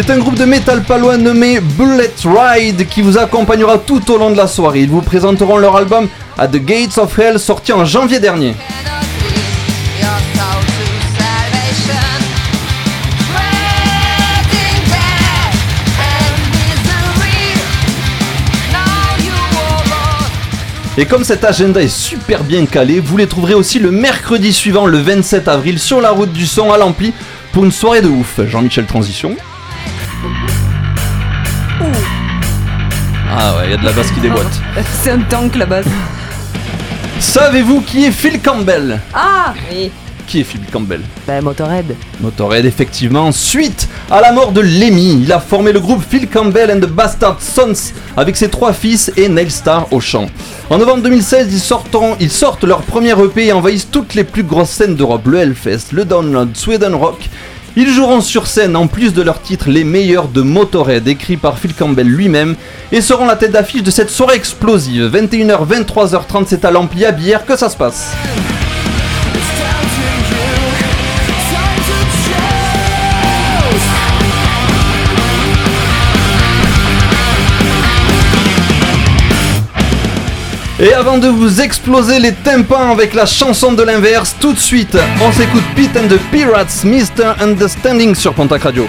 C'est un groupe de métal palois nommé Bullet Ride qui vous accompagnera tout au long de la soirée. Ils vous présenteront leur album à The Gates of Hell sorti en janvier dernier. Et comme cet agenda est super bien calé, vous les trouverez aussi le mercredi suivant, le 27 avril, sur la route du son à l'Ampli pour une soirée de ouf. Jean-Michel Transition. Ah ouais, il y a de la basse qui déboîte. C'est un tank la base. Savez-vous qui est Phil Campbell? Ah Oui. Qui est Phil Campbell? Bah Motorhead. Motorhead, effectivement. Suite à la mort de Lemmy, il a formé le groupe Phil Campbell and the Bastard Sons avec ses trois fils et Neil Starr au chant. En novembre 2016, ils, sortiront- ils sortent leur premier EP et envahissent toutes les plus grosses scènes d'Europe, le Hellfest, le Download, Sweden Rock. Ils joueront sur scène, en plus de leur titre, les meilleurs de Motorhead, écrit par Phil Campbell lui-même, et seront la tête d'affiche de cette soirée explosive. 21h, 23h30, c'est à l'Ampli Bière que ça se passe. Et avant de vous exploser les tympans avec la chanson de l'inverse, tout de suite, on s'écoute Pete and the Pirates, Mr. Understanding sur Pontac Radio.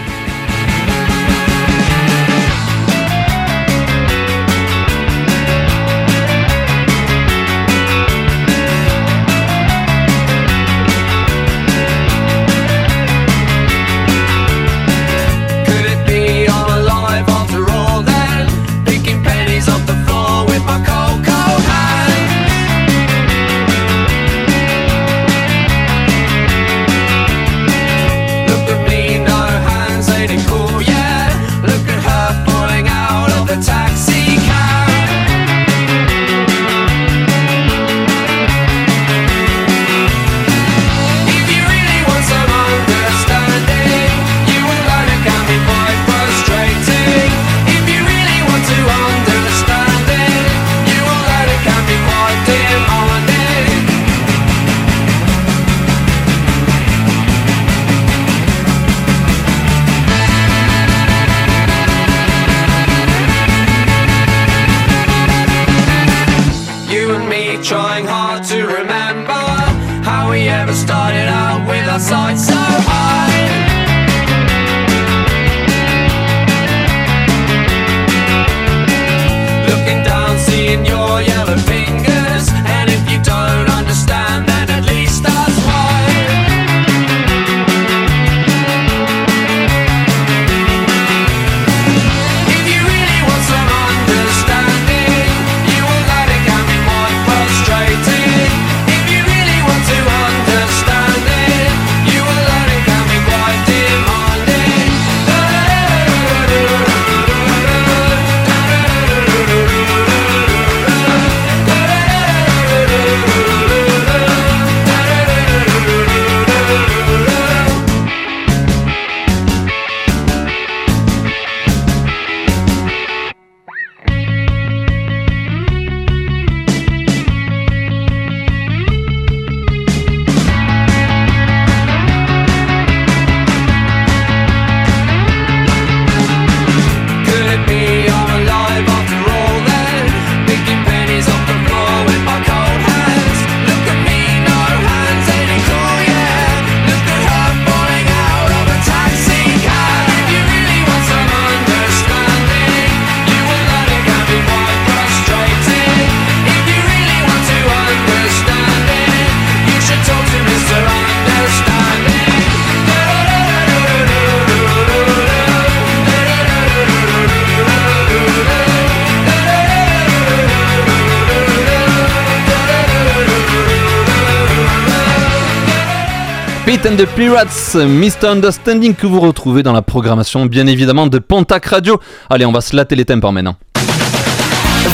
And the Pirates, Mr. Understanding que vous retrouvez dans la programmation bien évidemment de Pontac Radio. Allez, on va se latter les tympans maintenant.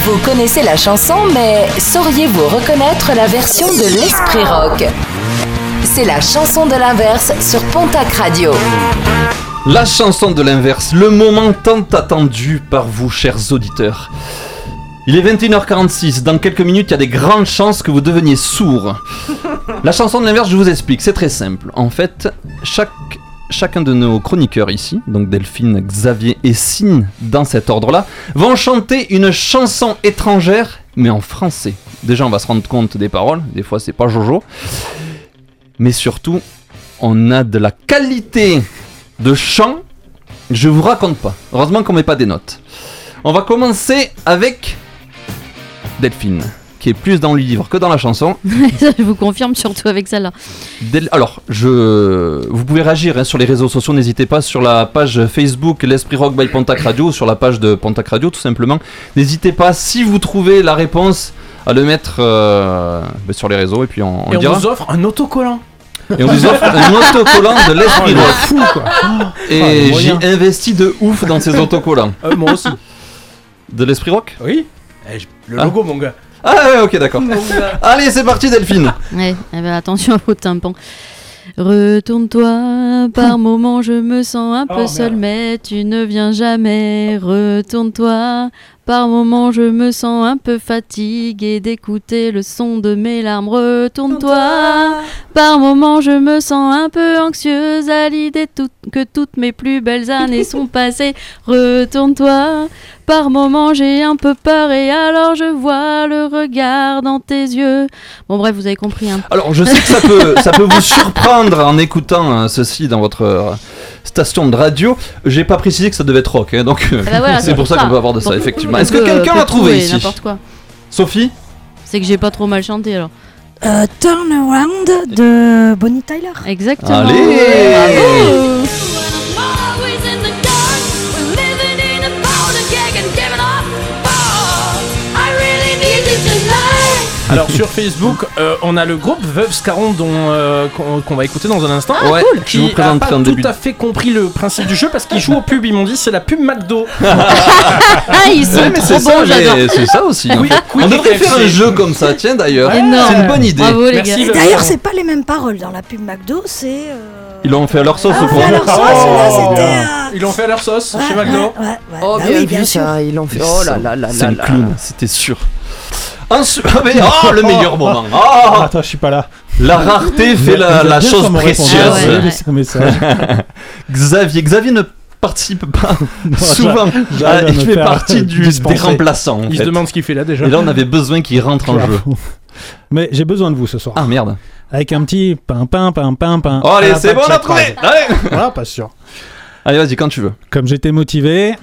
Vous connaissez la chanson, mais sauriez-vous reconnaître la version de l'Esprit Rock? C'est la chanson de l'inverse sur Pontac Radio. La chanson de l'inverse, le moment tant attendu par vous, chers auditeurs. Il est 21h46, dans quelques minutes, il y a des grandes chances que vous deveniez sourds. La chanson de l'inverse, je vous explique, c'est très simple. En fait, chaque, chacun de nos chroniqueurs ici, donc Delphine, Xavier et Sine, dans cet ordre-là, vont chanter une chanson étrangère, mais en français. Déjà, on va se rendre compte des paroles, des fois c'est pas Jojo. Mais surtout, on a de la qualité de chant, je vous raconte pas. Heureusement qu'on met pas des notes. On va commencer avec Delphine, qui est plus dans le livre que dans la chanson. Je vous confirme, surtout avec celle-là. Del- Alors, je... vous pouvez réagir hein, sur les réseaux sociaux, n'hésitez pas sur la page Facebook L'Esprit Rock by Pontac Radio, sur la page de Pontac Radio tout simplement. N'hésitez pas, si vous trouvez la réponse, à le mettre euh, ben, sur les réseaux et puis on, on Et le on dira. vous offre un autocollant. Et on vous offre un autocollant de l'Esprit Oh, est Rock. fou, quoi. Et les j'ai investi de ouf dans ces autocollants. Euh, moi aussi. De l'Esprit Rock? Oui. Eh, je- Le Ah. logo, mon gars. Ah ouais, ok, d'accord. Allez, c'est parti Delphine. Ouais, eh ben, attention à vos tympans. Retourne-toi, par moments je me sens un peu Oh, seul, merde. mais tu ne viens jamais. Retourne-toi, par moments je me sens un peu fatigué d'écouter le son de mes larmes. Retourne-toi, par moments je me sens un peu anxieuse à l'idée tout- que toutes mes plus belles années sont passées. Retourne-toi, par moments j'ai un peu peur et alors je vois le regard dans tes yeux. Bon bref, vous avez compris. Hein. Alors, je sais que ça peut, ça peut vous surprendre en écoutant euh, ceci dans votre euh, station de radio. J'ai pas précisé que ça devait être rock, hein, donc Ah bah voilà, c'est pour ça qu'on peut avoir de ça, Bon, effectivement. Est-ce que quelqu'un l'a trouvé trouver ici? N'importe quoi. Sophie? C'est que j'ai pas trop mal chanté alors. Euh, Turn Around de Bonnie Tyler. Exactement. Allez Alors sur Facebook, euh, on a le groupe Veuve Scarron dont euh, qu'on qu'on va écouter dans un instant. Ouais, qui je vous a présenterai pas en tout début. à fait compris le principe du jeu parce qu'ils jouent au pub. Ils m'ont dit c'est la pub McDo. Ah, ils sont Ouais, mais trop c'est ça, bons, j'adore. mais c'est ça aussi. en Oui, fait. oui, On devrait faire un jeu comme ça, tiens d'ailleurs. Énorme. C'est une bonne idée. Bravo les Merci, gars. Et Veuve d'ailleurs, c'est pas les mêmes paroles dans la pub McDo, c'est. euh, Ils l'ont fait à leur sauce Ah, là, c'était. euh, Ils l'ont fait à leur sauce ouais, chez McDo. ouais, ouais, ouais. Oh, Bah bien oui, vu sûr. ça, ils l'ont fait. Oh là là là C'est là un là. clown, c'était sûr. Ensuite, ah, mais- oh, le meilleur moment. Ah, Oh, attends, je suis pas là. la rareté fait la, chose précieuse. Ah ouais, ouais. Laissez un message. Xavier, Xavier ne participe pas souvent. Ah, il fait partie du, des remplaçants. en Il fait. se demande ce qu'il fait là déjà. Et là, on avait besoin qu'il rentre en jeu. Mais j'ai besoin de vous ce soir. Ah merde. Avec un petit pain, pain, pain, pain, pain. Oh, allez, c'est bon, on a trouvé. Allez, Voilà, pas sûr. allez vas-y, quand tu veux. Comme j'étais motivé,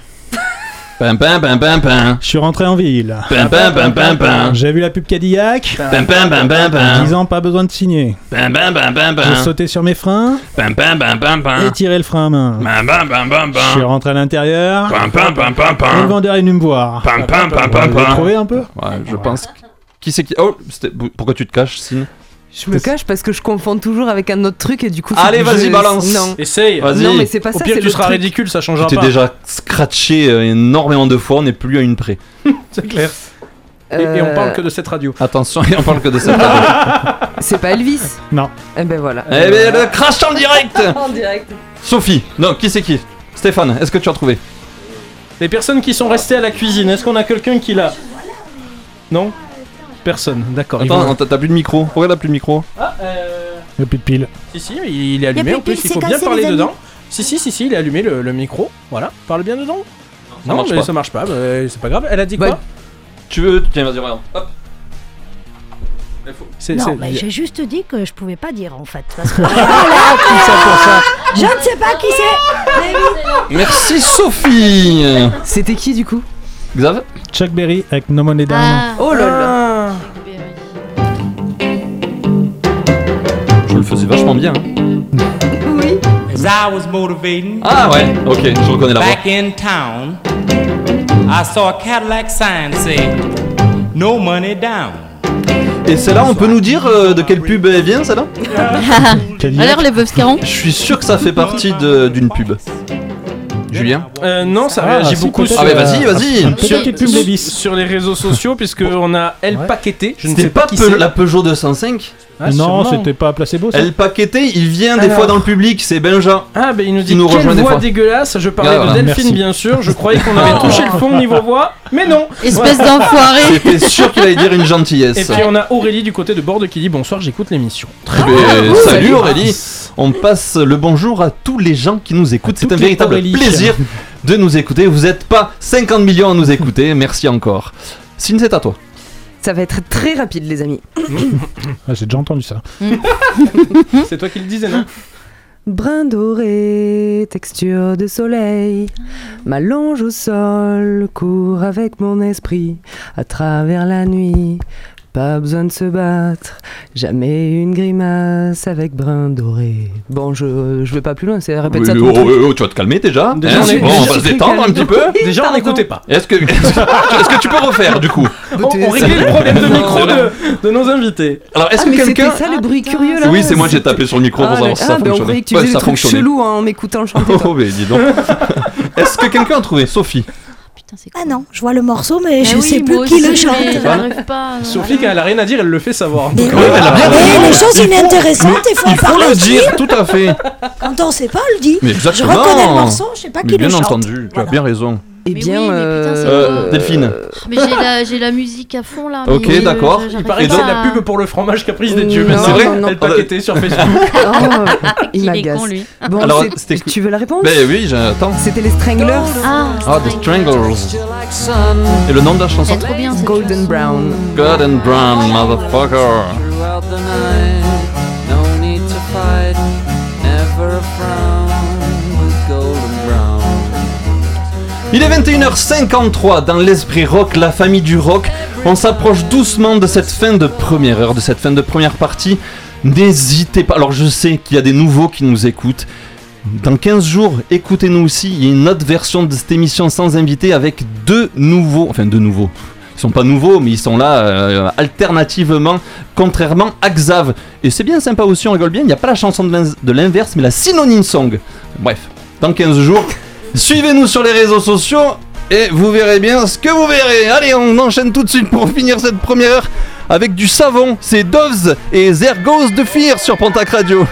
Pim, pim, pim, pim, pim. je suis rentré en ville. Pim, pim, pim, pim, pim. J'ai vu la pub Cadillac. Pim, pim, pim, pim, pim. 10 ans, pas besoin de signer. Pim, pim, pim, pim, J'ai pim. sauté sur mes freins Pim, pim, pim, pim, pim. et tiré le frein à main. Pim, pim, pim, pim, Je suis pim. rentré à l'intérieur. Pim, pim, pim, pim, Et le pim. vendeur est venu me voir. Pim, pim, pim, Vous pim, pim. trouvé un peu Ouais, je pense. Qui c'est qui. Oh, pourquoi tu te caches, Sine Je me cache parce que je confonds toujours avec un autre truc et du coup. Allez, vas-y, je- balance. Non. Essaye. Vas-y. Non, mais c'est pas Au ça. pire, tu seras truc. ridicule, ça Tu changera t'es pas. déjà scratché euh, énormément de fois, on n'est plus à une près. C'est clair. Et, et on parle que de cette radio. Attention, et on parle que de cette radio. Euh, C'est pas Elvis Non. Eh ben voilà. Eh ben, le crash en direct En direct. Sophie, non, qui c'est qui Stéphane, est-ce que tu as trouvé Les personnes qui sont restées à la cuisine, est-ce qu'on a quelqu'un qui l'a? Non? Personne, d'accord. Attends, vont- t'as plus de micro Pourquoi t'as plus de micro Ah, euh... Il n'y a plus de pile. Si, si, mais il est allumé en plus, il faut bien parler dedans. Si, si, si, si, il est allumé le, le micro. Voilà, parle bien dedans. non, marche mais pas. ça marche pas, bah, c'est pas grave. Elle a dit Bah, quoi Tu veux Tiens, vas-y, regarde. Hop. Non, mais j'ai juste dit que je pouvais pas dire en fait. Parce que... Tout ça pour ça. je ne sais pas qui c'est. Merci Sophie C'était qui du coup? Xav? Chuck Berry avec No Money Down. Ah, Oh là là. Faisais vachement bien. hein. Oui. As I was motivating Ah ouais, ok, je reconnais la voix. back in town, I saw a Cadillac sign say, No money down. Et celle-là, on peut nous dire euh, de quelle pub elle vient, celle-là? Alors les Veuves Scarron Je suis sûr que ça fait partie d'une pub. Julien? Euh, non, ça Ah, réagit si, beaucoup peut-être, Ah, sur, vas-y, vas-y sur, Peut-être une pub Levi's. sur les réseaux sociaux, puisque on a El Ouais. Paqueté. Je ne C'était sais pas qui Pe- la Peugeot 205 Ah, non, sûrement. c'était pas placebo ça. Elle paqueté, il vient des Alors. fois dans le public, c'est Benja. Ah, ben il nous Qui dit nous quelle rejoint des voix fois. dégueulasse. Je parlais Ah, de Delphine, merci. bien sûr. Je croyais qu'on avait touché le fond niveau voix, mais non. Espèce d'enfoiré J'étais sûr qu'il allait dire une gentillesse. Et puis on a Aurélie du côté de Bordeaux qui dit bonsoir, j'écoute l'émission. Mais salut Aurélie On passe le bonjour à tous les gens qui nous écoutent. C'est toutes un les véritable Aurélie. plaisir de nous écouter. Vous n'êtes pas 50 millions à nous écouter. Merci encore. Sin, c'est à toi. Ça va être très rapide, les amis. Ah, J'ai déjà entendu ça. C'est toi qui le disais, non Brin doré, texture de soleil, m'allonge au sol, cours avec mon esprit à travers la nuit. Pas besoin de se battre, jamais une grimace avec brin doré. Bon, je, je vais pas plus loin, c'est répète ça Oui, oh, oh, oh, tu vas te calmer déjà. Déjà, Hein, on est- bon, on va se détendre un petit peu. Déjà, on n'écoutait pas. Est-ce que, est-ce que tu peux refaire du coup On, on réglait le problème de micro de, de nos invités. Alors, est-ce Ah, que mais c'était quelqu'un. ça le bruit curieux là Oui, c'est moi, j'ai tapé sur le micro pour Ah, savoir si ça ah, mais on fonctionnait. croyait que tu Ouais, faisais ça des trucs chelous hein, en m'écoutant chanter. Oh, mais dis donc. Est-ce que quelqu'un a trouvé Sophie Putain, c'est Ah non, je vois le morceau, mais Mais je oui, sais plus qui aussi, le chante. J'arrive pas. euh, Sophie, quand elle a rien à dire, elle le fait savoir. Mais Donc, oui. elle a bien Mais les choses inintéressantes, il faut Il faut le dire, tout à fait. Quand on sait pas, on le dit. Mais Je exactement. reconnais le morceau, je sais pas qui bien le chante. entendu, tu as bien raison. Eh Mais bien, oui, mais putain, c'est Euh, quoi Delphine. Mais j'ai la, j'ai la musique à fond là. Ok, mais, euh, d'accord. je- Il paraît que c'est la pub pour le fromage caprice des dieux. Non. C'est vrai non, non. Elle paquetait sur Facebook. Oh, il m'agace. con lui. Bon, Alors, c'était- tu veux la réponse Ben oui, j'attends. C'était les Stranglers. Ah, Ah, The Stranglers. Et le nom de la chanson Golden chanson. Brown. Golden Brown, motherfucker. Il est 21h53 dans l'esprit rock, la famille du rock. On s'approche doucement de cette fin de première heure, de cette fin de première partie. N'hésitez pas. Alors je sais qu'il y a des nouveaux qui nous écoutent. Dans 15 jours, écoutez-nous aussi. Il y a une autre version de cette émission sans invité avec deux nouveaux. Enfin, deux nouveaux. Ils sont pas nouveaux, mais ils sont là euh, alternativement, contrairement à Xav. Et c'est bien sympa aussi, on rigole bien. Il n'y a pas la chanson de l'in- de l'inverse, mais la synonyme song. Bref, dans 15 jours, suivez-nous sur les réseaux sociaux et vous verrez bien ce que vous verrez. Allez, on enchaîne tout de suite pour finir cette première heure avec du savon. C'est Doves et There Goes the Fear sur Pontac Radio.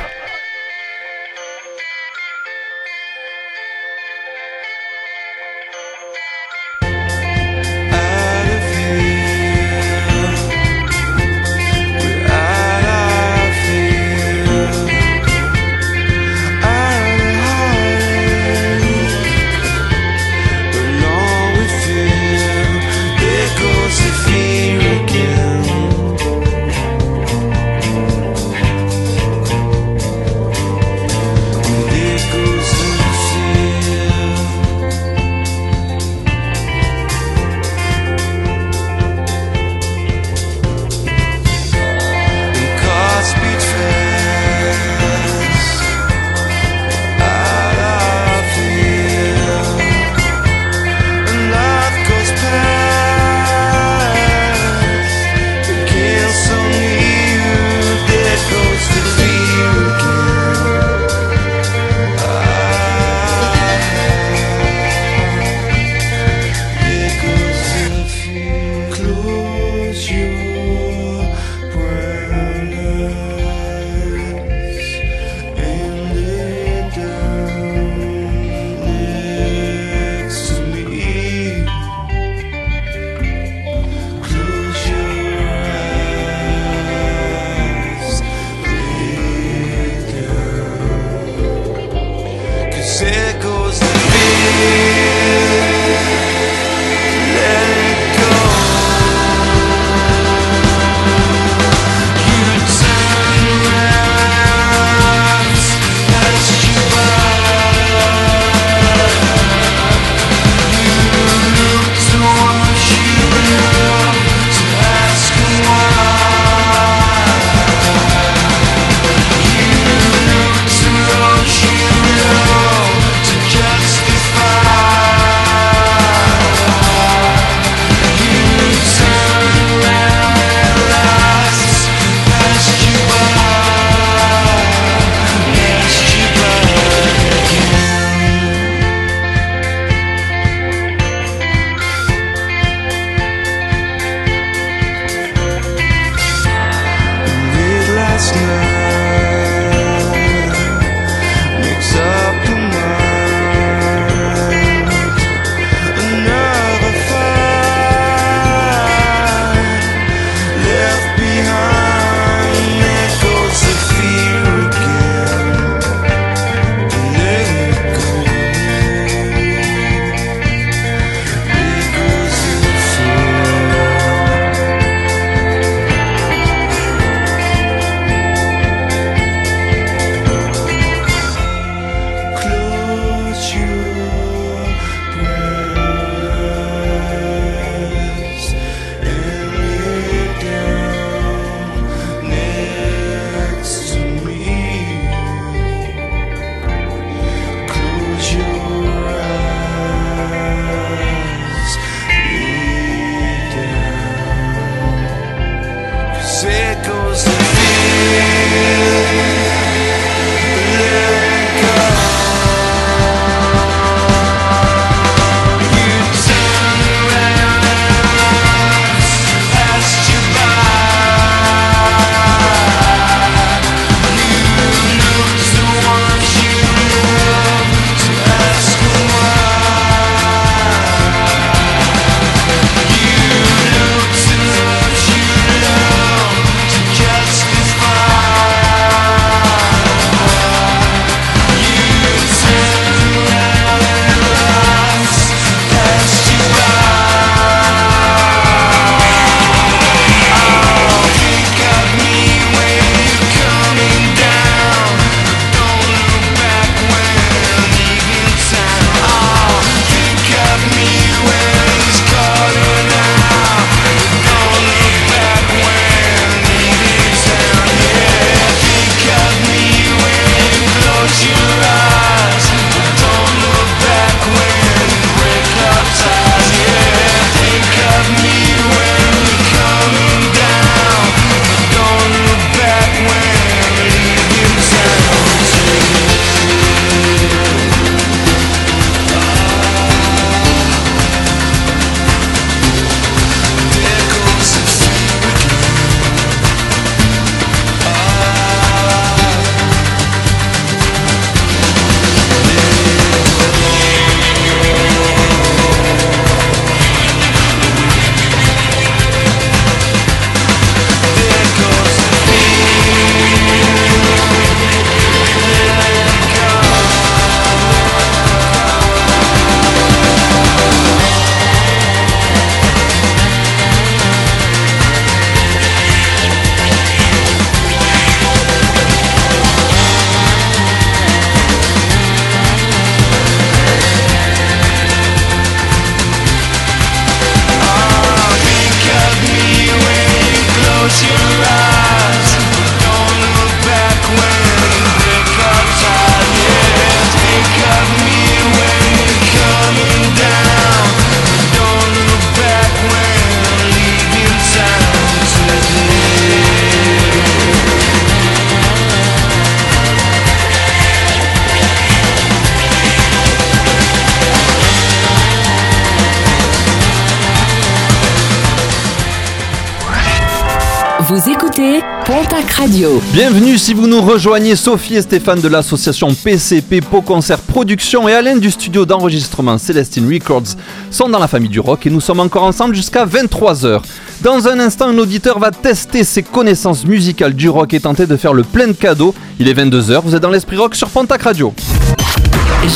Vous écoutez Pontac Radio. Bienvenue si vous nous rejoignez, Sophie et Stéphane de l'association PCP Po Concert Production et Alain du studio d'enregistrement Celestine Records sont dans la famille du rock et nous sommes encore ensemble jusqu'à 23h. Dans un instant, un auditeur va tester ses connaissances musicales du rock et tenter de faire le plein de cadeaux. Il est 22h, vous êtes dans l'esprit rock sur Pontac Radio.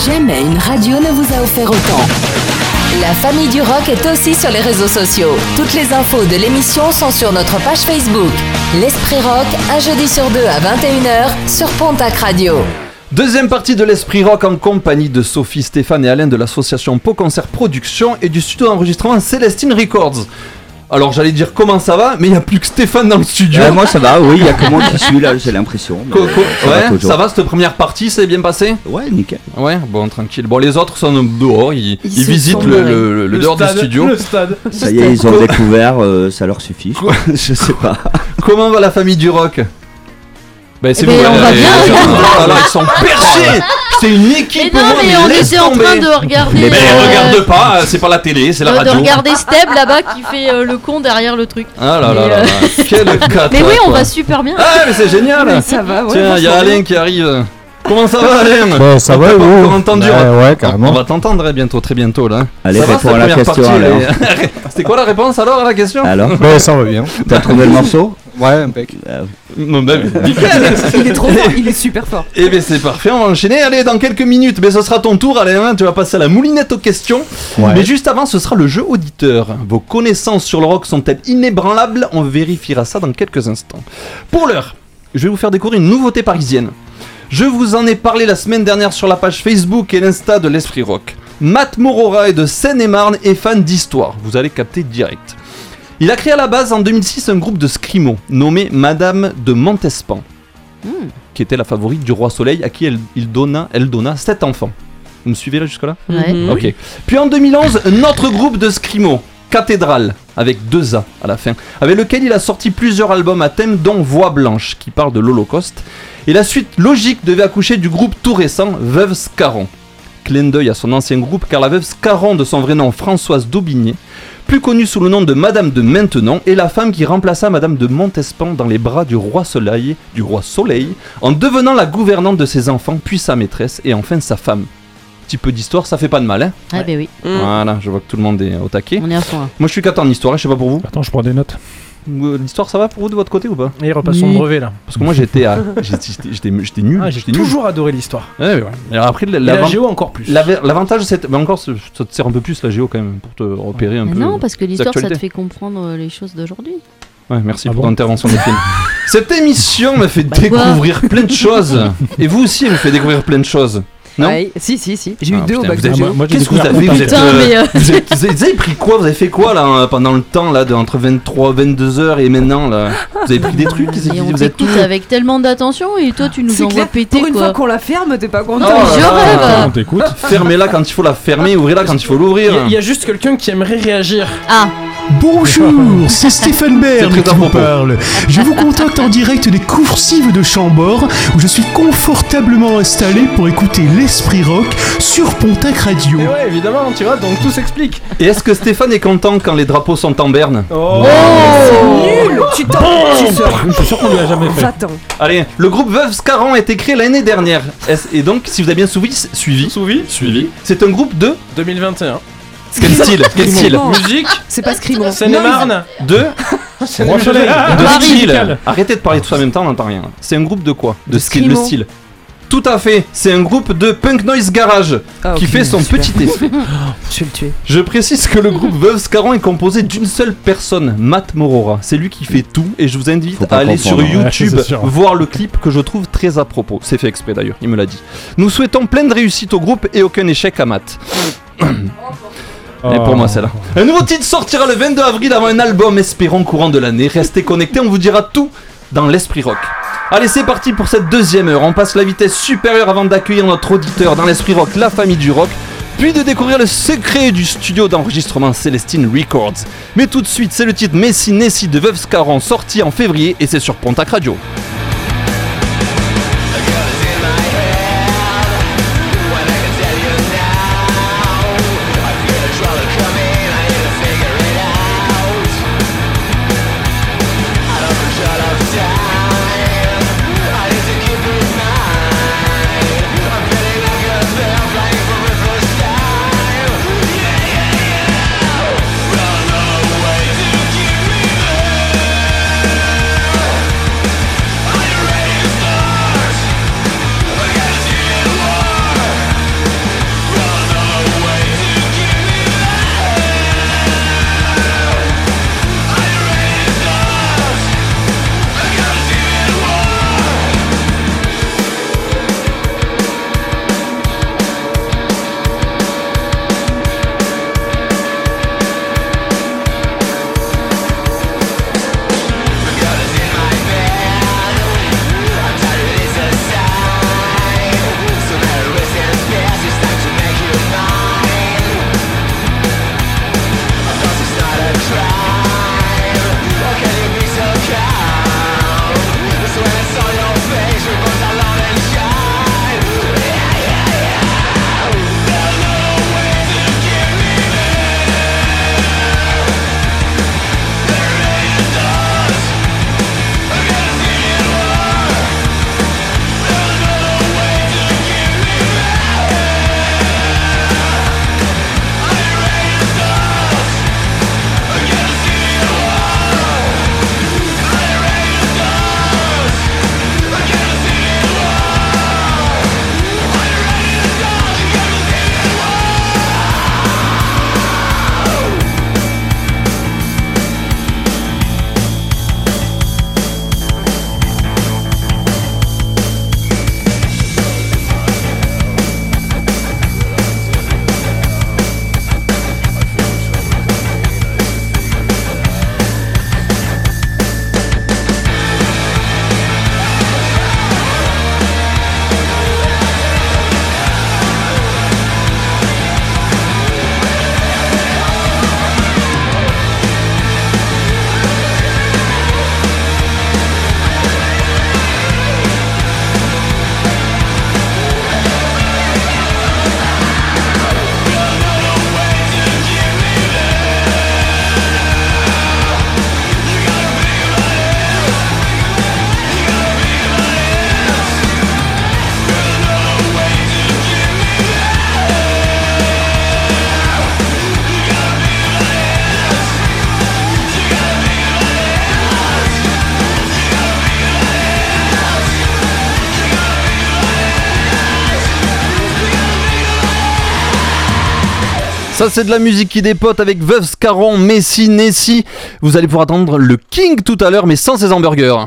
Jamais une radio ne vous a offert autant. La famille du rock est aussi sur les réseaux sociaux. Toutes les infos de l'émission sont sur notre page Facebook. L'Esprit Rock, un jeudi sur deux à 21h sur Pontac Radio. Deuxième partie de l'Esprit Rock en compagnie de Sophie, Stéphane et Alain de l'association Po Concert Production et du studio d'enregistrement Celestine Records. Alors j'allais dire comment ça va, mais il n'y a plus que Stéphane dans le studio. Euh, moi ça va, oui, il y a que moi qui suis là, j'ai l'impression. Co- euh, co- ça va ouais, toujours. ça va cette première partie, ça s'est bien passé? Ouais, nickel. Ouais, bon, tranquille. Bon, les autres sont dehors, ils, visitent le, barrés. le- le Le dehors du studio. le stade. Ça y est, ils ont découvert, euh, ça leur suffit. je je sais pas. Comment va la famille du rock? Ben, c'est Eh ben, vous, on va bien. Oh ils sont perchés C'est une Mais équipe non, moi, mais on était en train de regarder. Mais euh, regarde pas, c'est pas la télé, c'est la radio. De regarder Steb là-bas qui fait euh, le con derrière le truc. Ah là là Mais, là euh, quelle Mais oui, on va super bien. Ah mais c'est génial Mais ça va, ouais, Tiens, il y a. Alain qui arrive. Comment ça va Alain Bah, ça On va, vous encore entendu. Bah, on va- ouais, carrément. On va t'entendre hein, bientôt, très bientôt là. Allez, ça va, réponds à la première question, C'était quoi la réponse alors à la question? Alors Ouais, ça va bien. T'as trouvé le morceau? Ouais, impec. Euh, Non, bah, nickel. Il est trop fort, il est super fort. Eh bien c'est parfait, on va enchaîner. Allez, dans quelques minutes, mais ce sera ton tour, Alain. hein, Tu vas passer à la moulinette aux questions. Ouais. Mais juste avant, ce sera le jeu auditeur. Vos connaissances sur le rock sont-elles inébranlables? On vérifiera ça dans quelques instants. Pour l'heure, je vais vous faire découvrir une nouveauté parisienne. Je vous en ai parlé la semaine dernière sur la page Facebook et l'Insta de l'Esprit Rock. Matt Morora est de Seine-et-Marne et fan d'histoire. Vous allez capter direct. Il a créé à la base en 2006 un groupe de scrimo nommé Madame de Montespan qui était la favorite du roi Soleil, à qui elle, il donna, elle donna 7 enfants. Vous me suivez là jusque-là? Ouais. Mhm. Ok. Puis en 2011, un autre groupe de scrimo, Cathédrale, avec deux A à la fin, avec lequel il a sorti plusieurs albums à thème, dont Voix Blanche, qui parle de l'Holocauste. Et la suite logique devait accoucher du groupe tout récent, Veuve Scarron. Clin d'œil à son ancien groupe, car la veuve Scarron, de son vrai nom Françoise Daubigné, plus connue sous le nom de Madame de Maintenon, est la femme qui remplaça Madame de Montespan dans les bras du roi Soleil, du roi Soleil, en devenant la gouvernante de ses enfants, puis sa maîtresse, et enfin sa femme. Petit peu d'histoire, ça fait pas de mal, hein? Ah, bah oui, Voilà, je vois que tout le monde est au taquet. on est à fond. hein. Moi je suis qu'à en histoire, hein, je sais pas pour vous. Attends, je prends des notes. Euh, L'histoire ça va pour vous de votre côté ou pas Et il repasse son Oui. brevet là. Parce que moi j'étais à... j'étais j'étais- j'étais nul. Ah, j'ai j'étais nul. toujours adoré l'histoire. Ouais, ouais, alors après, la géo encore plus. l'ava- l'avantage c'est... Mais encore, ça te sert un peu plus la géo quand même, pour te repérer un Mais peu. non, parce que l'histoire, ça te fait comprendre euh, les choses d'aujourd'hui. Ouais, merci Ah pour bon l'intervention de film. Cette émission me fait Bah, découvrir plein de choses. Et vous aussi, elle me fait découvrir plein de choses. Non Ouais, si, si, si. J'ai eu Ah, deux au putain, bac vous de avez- géo. Qu'est-ce que vous avez vous Putain, euh, mais, euh, vous, êtes- vous avez, vous avez pris quoi Vous avez fait quoi là euh, pendant le temps là de entre 23 22 heures et maintenant là? Vous avez pris des trucs Et on Vous êtes t'écoute tous avec tellement d'attention et toi, tu nous envoies péter Pour une quoi. fois qu'on la ferme, t'es pas content. Oh je là. rêve. On t'écoute. Fermez-la quand il faut la fermer, ouvrez-la quand il faut l'ouvrir. il y a juste quelqu'un qui aimerait réagir. Ah, Bonjour, c'est Stéphane Bern qui vous parle. Je vous contacte en direct des coursives de Chambord où je suis confortablement installé pour écouter l'Esprit Rock sur Pontac Radio. Et ouais, évidemment, tu vois, donc tout s'explique. Et est-ce que Stéphane est content quand les drapeaux sont en berne Oh, C'est nul Tu t'en. Je suis sûr qu'on lui a jamais fait. Va-t'en. Allez, le groupe Veuve Scarron a été créé l'année dernière. Et donc, si vous avez bien suivi, suivi, Souvi suivi, c'est un groupe de 2021. quel style Quel style Non. Musique C'est pas Scrimon. Seine-et-Marne De Soleil. de style. Arrêtez de parler tout ça en même temps, on n'entend rien. C'est un groupe de quoi? De De style, le style. Tout à fait, c'est un groupe de punk noise garage Ah, qui fait son super. petit effet. Je vais le tuer. Je précise que le groupe Veuve Scarron est composé d'une seule personne, Matt Morora. C'est lui qui fait tout et je vous invite à aller sur ouais, YouTube voir le clip que je trouve très à propos. C'est fait exprès d'ailleurs, il me l'a dit. Nous souhaitons pleine réussite au groupe et aucun échec à Matt. Et pour moi, c'est là. Un nouveau titre sortira le 22 avril avant un album, espérons courant de l'année. Restez connectés, on vous dira tout dans l'esprit rock. Allez, c'est parti pour cette deuxième heure. On passe la vitesse supérieure avant d'accueillir notre auditeur dans l'esprit rock, la famille du rock, puis de découvrir le secret du studio d'enregistrement Célestine Records. Mais tout de suite, c'est le titre Messi Nessi de Veuve Scarron sorti en février et c'est sur Pontac Radio. Ça c'est de la musique qui dépote avec Veuve Scarron, Messi, Nessie. Vous allez pouvoir attendre le King tout à l'heure mais sans ses hamburgers.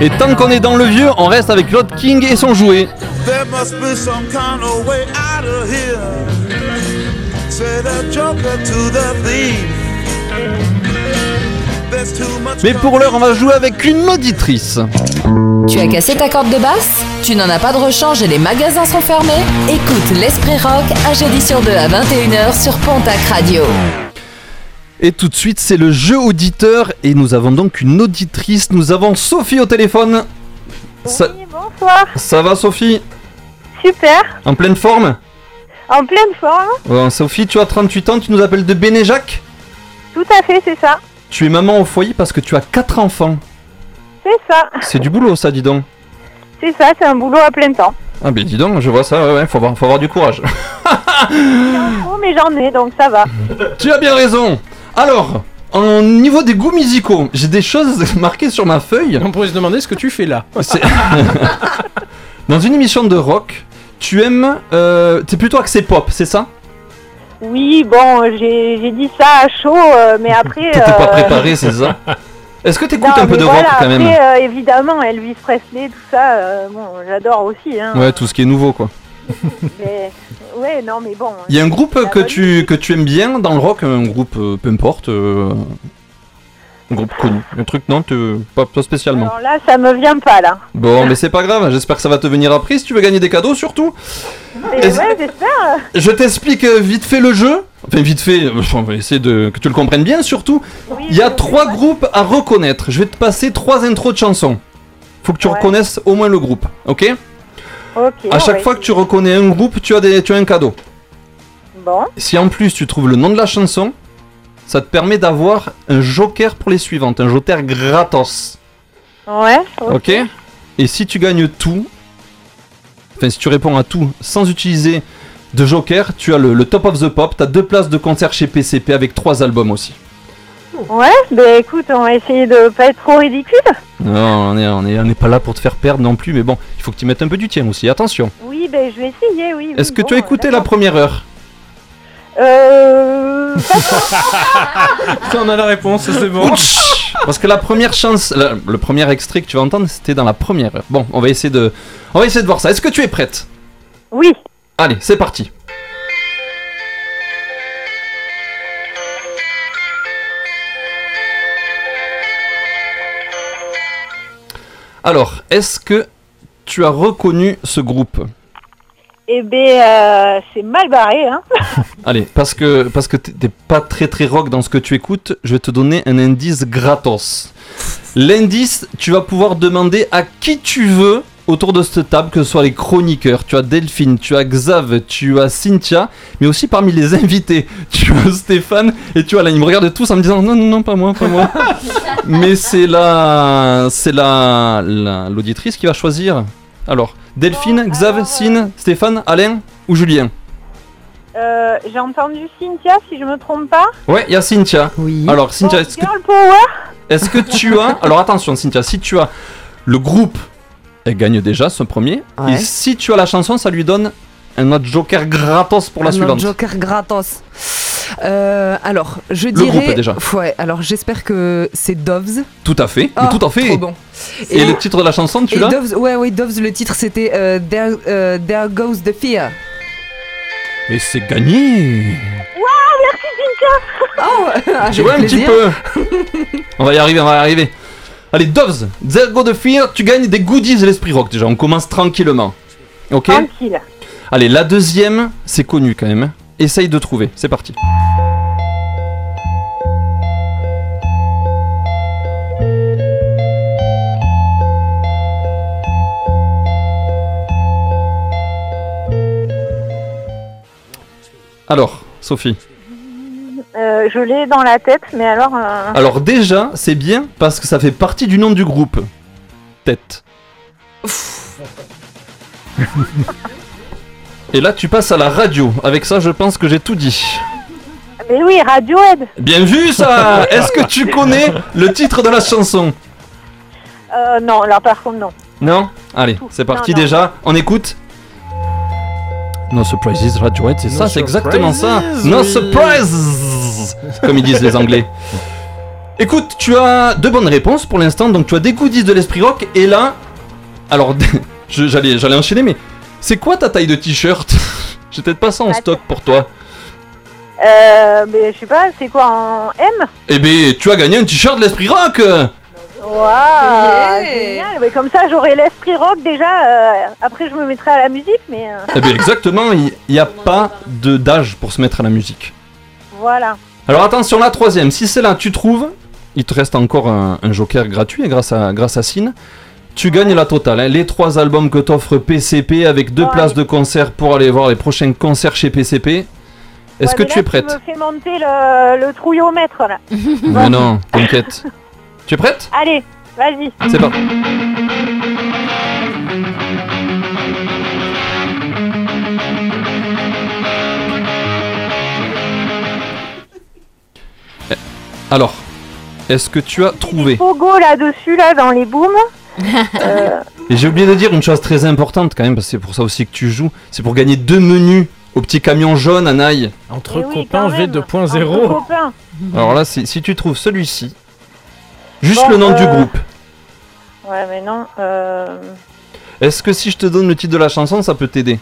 Et tant qu'on est dans le vieux, on reste avec l'autre King et son jouet. There must be some kind of way out of here. Say the joker to the thief. There's too much Mais pour l'heure, on va jouer avec une auditrice. Tu as cassé ta corde de basse? Tu n'en as pas de rechange et les magasins sont fermés? Écoute l'Esprit Rock un jeudi sur deux à 21h sur Pontac Radio. Et tout de suite, c'est le jeu auditeur et nous avons donc une auditrice. Nous avons Sophie au téléphone. Ça, Bonsoir, ça va Sophie? Super, En pleine forme? En pleine forme, Bon, Sophie, tu as 38 ans, tu nous appelles de Bénéjac tout à fait, c'est ça, Tu es maman au foyer parce que tu as 4 enfants. C'est ça, C'est du boulot ça, dis donc. c'est ça, c'est un boulot à plein temps. Ah ben dis donc, je vois ça, ouais, ouais, faut avoir, faut avoir du courage. Oh, mais j'en ai, donc ça va. tu as bien raison Alors, en niveau des goûts musicaux, j'ai des choses marquées sur ma feuille. On pourrait se demander ce que tu fais là. C'est- Dans une émission de rock, tu aimes... Euh, T'es plutôt axé pop, c'est ça? Oui, bon, j'ai j'ai dit ça à chaud, euh, mais après... T'étais pas euh, préparé, c'est ça? Est-ce que t'écoutes un peu de voilà, rock quand même après, euh, évidemment, Elvis Presley, tout ça, euh, bon, j'adore aussi. Hein, Ouais, tout ce qui est nouveau quoi. mais, ouais, non, mais bon. Il y a un groupe que tu, que tu aimes bien dans le rock, un groupe euh, peu importe, euh, un groupe connu, un truc non, te- pas, pas spécialement. Alors là, ça me vient pas, là. Bon, mais c'est pas grave, j'espère que ça va te venir après si tu veux gagner des cadeaux surtout. Ouais, j'espère. Je t'explique euh, vite fait le jeu. Enfin, vite fait, euh, on va essayer de, que tu le comprennes bien surtout. Il y a trois groupes à reconnaître. Je vais te passer trois intros de chansons. Faut que tu reconnaisses au moins le groupe, ok? Ok. À chaque ouais. fois que tu reconnais un groupe, tu as, des, tu as un cadeau. Bon, Si en plus tu trouves le nom de la chanson, ça te permet d'avoir un joker pour les suivantes, un joker gratos. ouais, Ok? Et si tu gagnes tout, enfin si tu réponds à tout sans utiliser de joker, tu as le, le top of the pop, tu as deux places de concert chez PCP avec trois albums aussi. Ouais, ben écoute, on va essayer de pas être trop ridicule. Non, on est, on est, on est pas là pour te faire perdre non plus, mais bon, il faut que tu mettes un peu du tien aussi, attention. Oui, ben je vais essayer, oui. oui, Est-ce que bon, tu as écouté la première heure? Euh. on a la réponse, c'est bon. Parce que la première chance, la- le premier extrait que tu vas entendre, c'était dans la première heure. Bon, on va essayer de, on va essayer de voir ça. Est-ce que tu es prête? Oui. Allez, c'est parti. Alors, est-ce que tu as reconnu ce groupe? Eh ben, euh, c'est mal barré, hein. Allez, parce que parce que t'es pas très très rock dans ce que tu écoutes, je vais te donner un indice gratos. L'indice, tu vas pouvoir demander à qui tu veux autour de cette table, que ce soit les chroniqueurs, tu as Delphine, tu as Xav, tu as Cynthia, mais aussi parmi les invités, tu as Stéphane et tu as là, ils me regardent tous en me disant non non non pas moi, pas moi. mais c'est la c'est la la- l'auditrice qui va choisir. Alors, Delphine, Xav, Cyn, Stéphane, Alain ou Julien Euh, J'ai entendu Cynthia, si je me trompe pas. Ouais, il y a Cynthia. Oui. Alors, Cynthia, est-ce que, Girl Power est-ce que tu as. Alors, attention, Cynthia, si tu as le groupe, elle gagne déjà ce premier. Ouais. Et si tu as la chanson, ça lui donne un autre joker gratos pour la Un autre suivante. Joker gratos. Euh, alors, je Le dirais. groupe, déjà. Ouais, alors j'espère que c'est Doves. Tout à fait. Mais tout à fait. trop bon. Et, le titre de la chanson, tu l'as? Doves, ouais, ouais, Doves, le titre c'était euh, There, euh, There Goes the Fear. Et c'est gagné Waouh, merci Cynthia Oh, Tu vois un petit peu On va y arriver, on va y arriver. Allez, Doves, There Go the Fear, tu gagnes des goodies de l'esprit rock déjà. On commence tranquillement. Ok? Tranquille. Allez, la deuxième, c'est connu quand même. Essaye de trouver, c'est parti. Alors, Sophie. Euh, je l'ai dans la tête, mais alors. euh, Alors déjà, c'est bien parce que ça fait partie du nom du groupe. Tête. Et là, tu passes à la radio. Avec ça, je pense que j'ai tout dit. Mais oui, Radiohead. Bien vu ça Est-ce que tu connais le titre de la chanson Euh, non, là par contre, non. Non Allez, c'est parti déjà. On écoute. No surprises, Radiohead, c'est No ça, c'est exactement ça. No oui. surprises, comme ils disent les Anglais. Écoute, tu as deux bonnes réponses pour l'instant. Donc tu as des goodies de l'esprit rock et là, alors j'allais enchaîner, mais c'est quoi ta taille de t-shirt J'ai peut-être pas ça en stock pour toi. Euh, mais je sais pas, c'est quoi en M? Eh ben, tu as gagné un t-shirt de l'esprit rock. Waouh, génial. Mais comme ça, j'aurai l'esprit rock déjà. euh, après, je me mettrai à la musique, mais euh, Eh ben exactement, il n'y a pas de d'âge pour se mettre à la musique. voilà. Alors attention, la troisième, si c'est là, tu trouves, il te reste encore un, un joker gratuit grâce à, grâce à Sine. Tu gagnes la totale, hein. les trois albums que t'offre PCP avec deux places de concert pour aller voir les prochains concerts chez PCP. Est-ce Ouais, que mais tu là, es prête Tu me fais monter le, le trouillomètre là. Mais non, t'inquiète. tu es prête Allez, vas-y. C'est parti. Eh, Alors, est-ce que tu as trouvé Pogo là-dessus, là, dans les booms. Euh, Et j'ai oublié de dire une chose très importante quand même, parce que c'est pour ça aussi que tu joues, c'est pour gagner deux menus au petit camion jaune à Naï. Entre Eh oui, copains quand même. V2.0. entre copains. Alors là, si, si tu trouves celui-ci, juste Bon, le nom du euh, groupe, Ouais, mais non. Euh... est-ce que si je te donne le titre de la chanson, ça peut t'aider?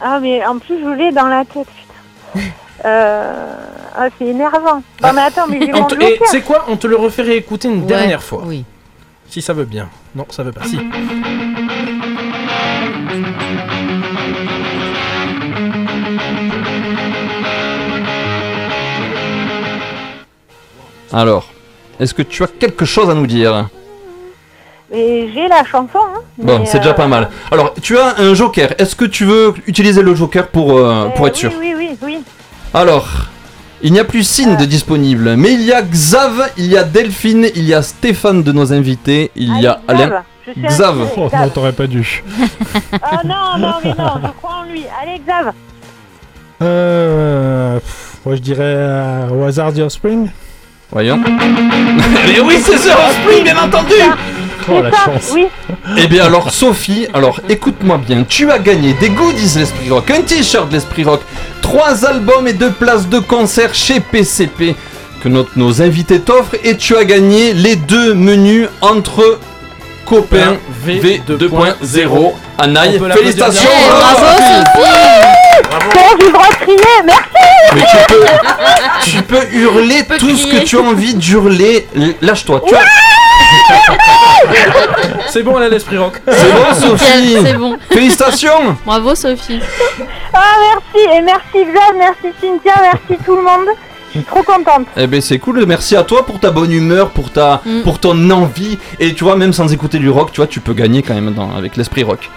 Ah, mais en plus, je l'ai dans la tête, putain. Euh... Ah, c'est énervant. Mais attends, mais j'ai On mon te- et sais quoi? On te le refait réécouter une Ouais, dernière fois. Oui. Si ça veut bien. Non, ça veut pas. Si. Alors, est-ce que tu as quelque chose à nous dire? Mais j'ai la chanson, hein. Bon, c'est déjà euh, pas mal. Alors, tu as un joker. Est-ce que tu veux utiliser le joker pour, euh, pour euh, être sûr? Oui, oui, oui, oui. Alors, il n'y a plus Cine de disponible, mais il y a Xav, il y a Delphine, il y a Stéphane de nos invités, il y a Xav, Alain. Xav. Oh, non, t'aurais pas dû. Ah non, non, mais non, je crois en lui. Allez, Xav. Euh, pff, moi je dirais euh, au hasard The Offspring. Voyons. Mais oui, c'est The Offspring, bien entendu Oh la ça, chance. oui. Eh bien alors Sophie, alors écoute-moi bien, tu as gagné des goodies l'Esprit Rock, un t-shirt de l'Esprit Rock, trois albums et deux places de concert chez PCP que notre- nos invités t'offrent et tu as gagné les deux menus entre copains V2.0 à Naï. On peut l'applaudir Félicitations bien. Eh, bravo Sophie de crier, merci. Mais tu peux, tu peux hurler tout ce que tu as envie d'hurler. Lâche-toi. Tu as... C'est bon, elle a l'esprit rock. C'est bon, Sophie. Nickel, C'est bon. Félicitations. Bravo Sophie. Ah, merci. Et merci, Xav, merci, Cynthia, merci tout le monde. Je suis trop contente. Eh ben c'est cool, merci à toi pour ta bonne humeur, pour ta, Mm. pour ton envie. Et tu vois, même sans écouter du rock, tu vois, tu peux gagner quand même dans- avec l'esprit rock.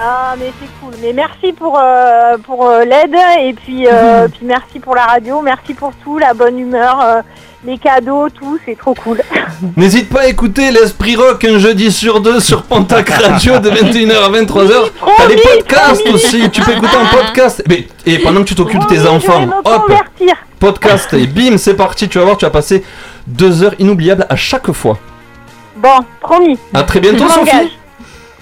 Ah, mais c'est cool. Mais merci pour, euh, pour euh, l'aide. Et puis, euh, puis merci pour la radio. Merci pour tout, la bonne humeur, euh, les cadeaux, tout. C'est trop cool. N'hésite pas à écouter l'esprit rock un jeudi sur deux sur Pontac Radio de 21h à 23h. T'as les podcasts aussi, tu peux écouter en podcast. Mais, et pendant que tu t'occupes de tes enfants, hop, podcast et bim, c'est parti, tu vas voir, tu vas passer deux heures inoubliables à chaque fois. Bon, promis. À très bientôt. Sophie.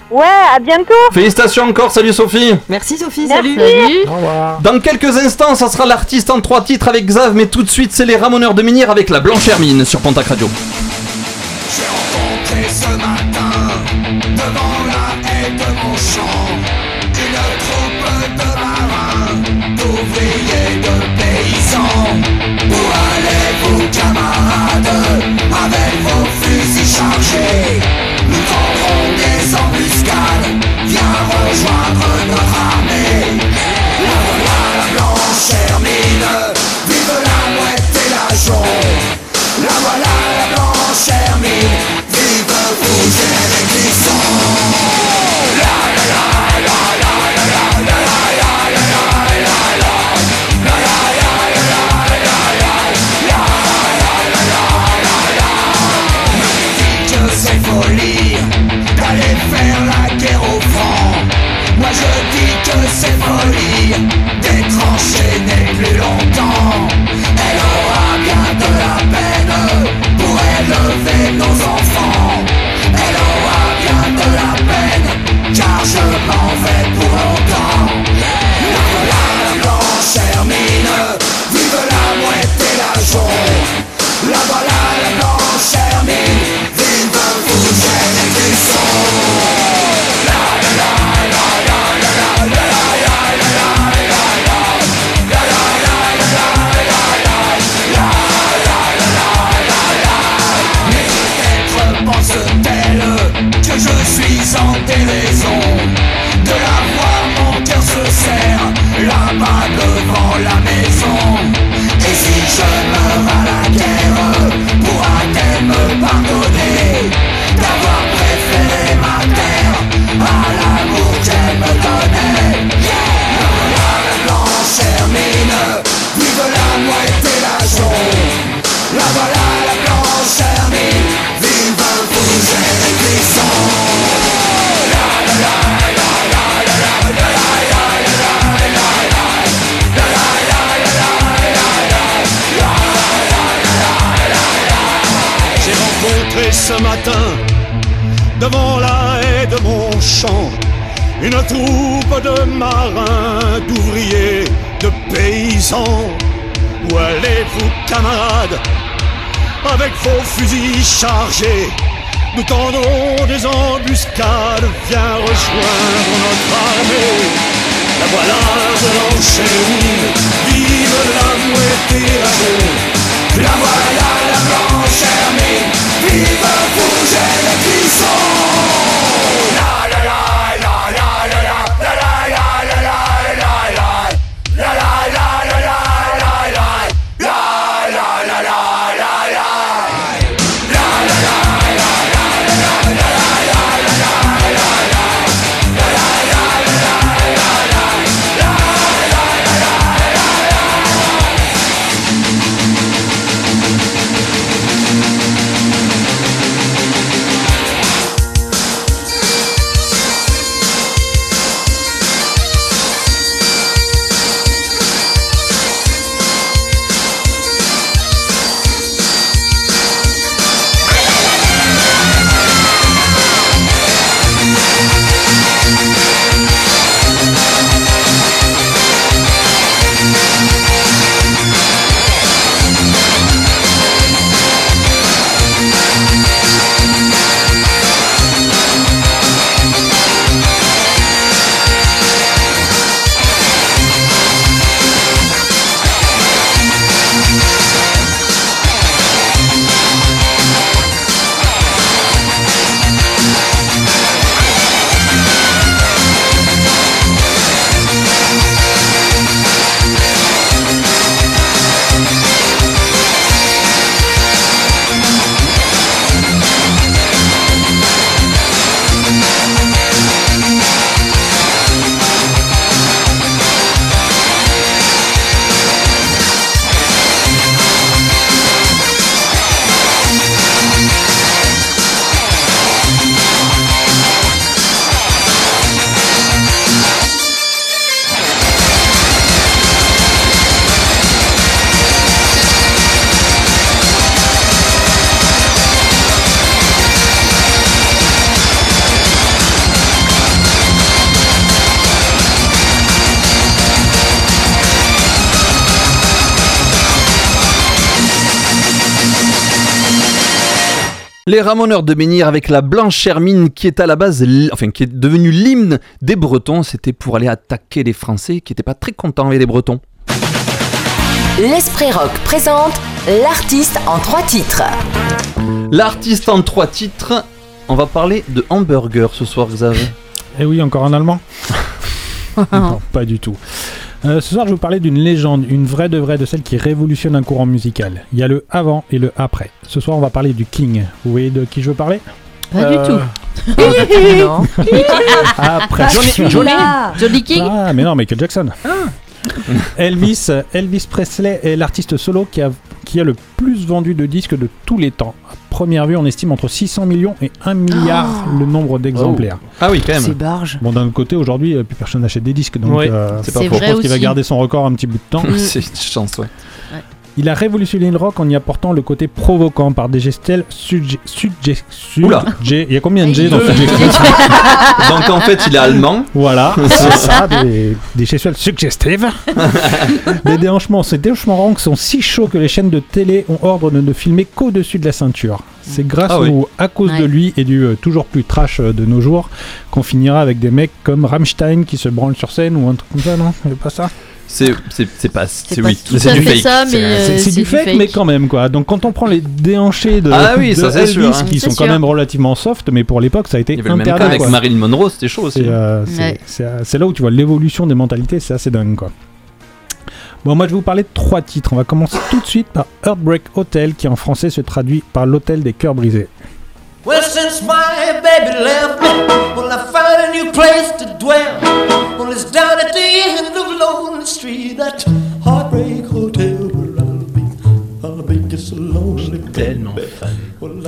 Ouais, à bientôt. Félicitations encore, salut Sophie. Merci Sophie, Merci. salut. Salut. Au revoir. Dans quelques instants, ça sera l'artiste en trois titres avec Xav, mais tout de suite, c'est les Ramoneurs de Menhir avec la Blanche Hermine sur Pontac Radio. J'ai rencontré ce matin devant la haie de mon champ une troupe de marins, d'ouvriers, de paysans. Où allez-vous, camarades, avec vos fusils chargés Nous une troupe de marins, d'ouvriers, de paysans. Où allez-vous, camarades, avec vos fusils chargés Nous tendrons des embuscades, viens rejoindre notre armée. La voilà de l'enchaînement, vive la mouette et la. La voilà la blanche vive Fougère et Clisson. La Les Ramoneurs de Menhir avec la Blanche Hermine qui est à la base, enfin qui est devenue l'hymne des Bretons. C'était pour aller attaquer les Français qui n'étaient pas très contents avec les Bretons. L'Esprit Rock présente l'artiste en trois titres. L'artiste en trois titres. On va parler de hamburger ce soir, Xavier. Eh oui, encore en allemand Non, pas du tout. Euh, ce soir, je vais vous parler d'une légende, une vraie de vraie de celle qui révolutionne un courant musical. Il y a le avant et le après. Ce soir, on va parler du King. Vous voyez de qui je veux parler? Pas du tout. Non. Ah, presque. Johnny- Johnny Johnny King Ah, mais non, Michael Jackson. Elvis, Elvis Presley est l'artiste solo qui a, qui a le plus vendu de disques de tous les temps. À première vue, on estime entre 600 millions et 1 milliard le nombre d'exemplaires. Ah oui, quand même. C'est barge. Bon, d'un autre côté, aujourd'hui, euh, plus personne n'achète des disques, donc Oui, euh, c'est pas je faux. pense qu'il va garder son record un petit bout de temps. C'est une chance, ouais. Il a révolutionné le rock en y apportant le côté provoquant par des gestelles sugge... sugge... Oula. Il y a combien de G dans Deux. suggestive Donc en fait, il est allemand. Voilà, c'est ça, des, des gestuelles suggestives. les déhanchements, ces déhanchements rangs sont si chauds que les chaînes de télé ont ordre de ne filmer qu'au-dessus de la ceinture. C'est grâce Ah oui. ou à cause de lui et du euh, toujours plus trash euh, de nos jours qu'on finira avec des mecs comme Rammstein qui se branlent sur scène ou un truc comme ça, non? C'est pas ça? C'est c'est c'est pas c'est oui, tout c'est du fait fake. ça, mais, C'est- du fake, mais quand même quoi. Donc quand on prend les déhanchés de, Ah oui, de ça, c'est Elvis, sûr, hein. qui sont quand même relativement soft, mais pour l'époque ça a été Il y avait le même interdit. cas avec. Marilyn Monroe, c'était chaud aussi. C'est euh, c'est- Ouais. c'est, euh, c'est là où tu vois l'évolution des mentalités, c'est assez dingue quoi. Bon, moi je vais vous parler de trois titres. On va commencer tout de suite par Heartbreak Hotel, qui en français se traduit par l'hôtel des cœurs brisés. Well, since my baby left me, well, I found a new place to dwell. Well, it's down at the end of Lonely Street, that heartbreak hotel where I'll be. I'll be just a lonely Tellement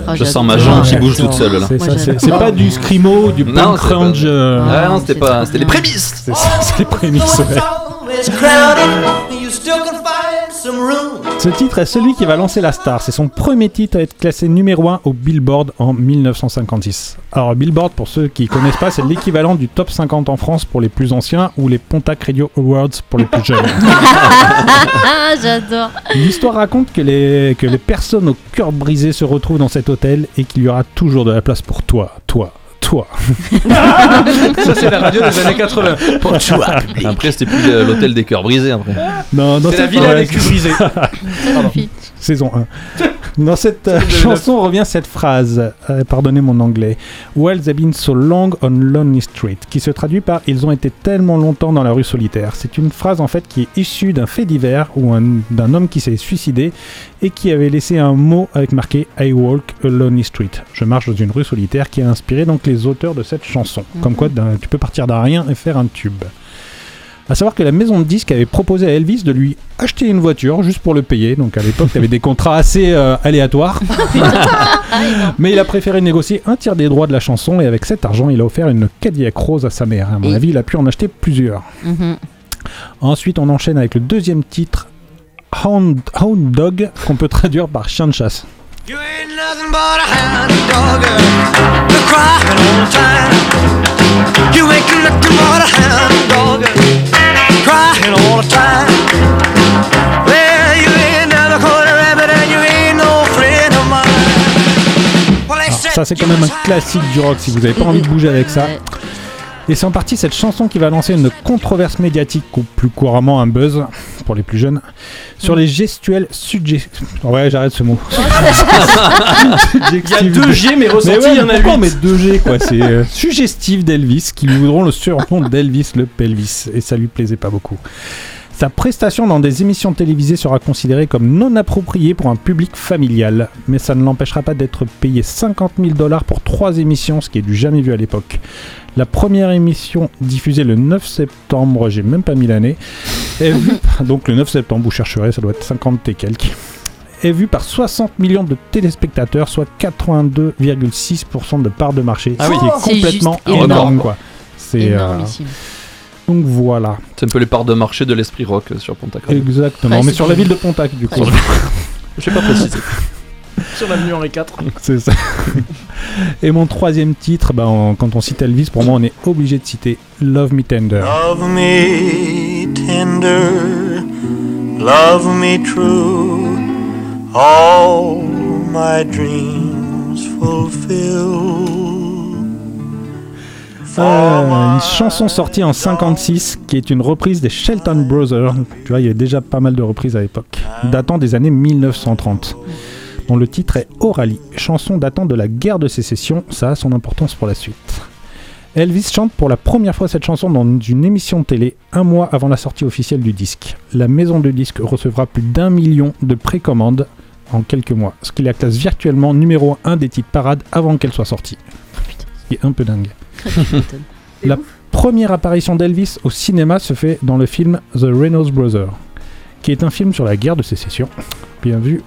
Ah, Je sens ma jambe qui bouge toute seule là. C'est pas du screamo, du Non, punk crunch. euh, Ah non, c'était pas, c'était les prémices. c'est, c'est les prémices. ouais. Ce titre est celui qui va lancer la star. C'est son premier titre à être classé numéro 1 au Billboard en 1956. Alors Billboard, pour ceux qui connaissent pas, c'est l'équivalent du top 50 en France pour les plus anciens ou les Pontac Radio Awards pour les plus jeunes. Ah, j'adore. L'histoire raconte que les, que les personnes au cœur brisé se retrouvent dans cet hôtel et qu'il y aura toujours de la place pour toi, toi, toi. Ça, c'est la radio des années 80. Pour toi. Après, c'était plus le- l'hôtel des cœurs brisés. Après. Non, dans C'est la villa ouais, des culs brisés. Saison 1. Dans cette euh, chanson revient cette phrase, euh, pardonnez mon anglais, Well, they've been so long on Lonely Street, qui se traduit par Ils ont été tellement longtemps dans la rue solitaire. C'est une phrase en fait qui est issue d'un fait divers ou un- d'un homme qui s'est suicidé et qui avait laissé un mot avec marqué I walk a lonely street. Je marche dans une rue solitaire qui a inspiré donc les auteurs de cette chanson. Comme quoi d'un- tu peux partir d'un rien et faire un tube. À savoir que la maison de disques avait proposé à Elvis de lui acheter une voiture juste pour le payer. Donc à l'époque, tu avais des contrats assez euh, aléatoires. Mais il a préféré négocier un tiers des droits de la chanson et avec cet argent, il a offert une Cadillac rose à sa mère. À mon Et- avis, il a pu en acheter plusieurs. Mhm. Ensuite, on enchaîne avec le deuxième titre, Hound, Hound Dog, qu'on peut traduire par chien de chasse. You ain't nothing but a hound dog. You're crying all the time. You ain't nothing but a hound dog. Crying all the time. Well, you ain't never caught a rabbit and you ain't no friend of mine. Well, they Alors, said ça, c'est quand même un classique du rock si vous n'avez pas envie de bouger avec ça. Et c'est en partie cette chanson qui va lancer une controverse médiatique, ou plus couramment un buzz, pour les plus jeunes, sur les gestuels suggestifs. Ouais, j'arrête ce mot. Il y a deux G, mais ressenti, ouais, il y en a pourquoi on huit. met deux G, quoi? C'est euh, suggestif d'Elvis, qui lui voudront le surnom d'Elvis le Pelvis, et ça lui plaisait pas beaucoup. Sa prestation dans des émissions télévisées sera considérée comme non appropriée pour un public familial, mais ça ne l'empêchera pas d'être payé 50 000 dollars pour trois émissions, ce qui est du jamais vu à l'époque. La première émission diffusée le 9 septembre, j'ai même pas mis l'année, est vue, donc le 9 septembre, vous chercherez, ça doit être 50 et quelques, est vue par 60 millions de téléspectateurs, soit 82,6% de part de marché, Ah ce oui. qui est C'est complètement énorme. énorme, quoi. C'est euh. Donc voilà. C'est un peu les parts de marché de l'esprit rock euh, sur Pontac. Exactement, Ouais, mais sur la ville de Pontac du coup. Je sais pas préciser. Sur l'avenue Henri IV. C'est ça. Et mon troisième titre, bah, en- quand on cite Elvis, pour moi on est obligé de citer Love Me Tender. Love me tender, love me true, all my dreams fulfill. Euh, une chanson sortie en 56 qui est une reprise des Shelton Brothers. Tu vois, il y a déjà pas mal de reprises à l'époque, datant des années 1930. Dont le titre est Orally, chanson datant de la guerre de sécession. Ça a son importance pour la suite. Elvis chante pour la première fois cette chanson dans une émission de télé un mois avant la sortie officielle du disque. La maison de disques recevra plus d'un million de précommandes en quelques mois, ce qui la classe virtuellement numéro 1 des titres parades avant qu'elle soit sortie. Ce qui est un peu dingue. La première apparition d'Elvis au cinéma se fait dans le film The Reynolds Brothers, qui est un film sur la guerre de sécession. Bien vu.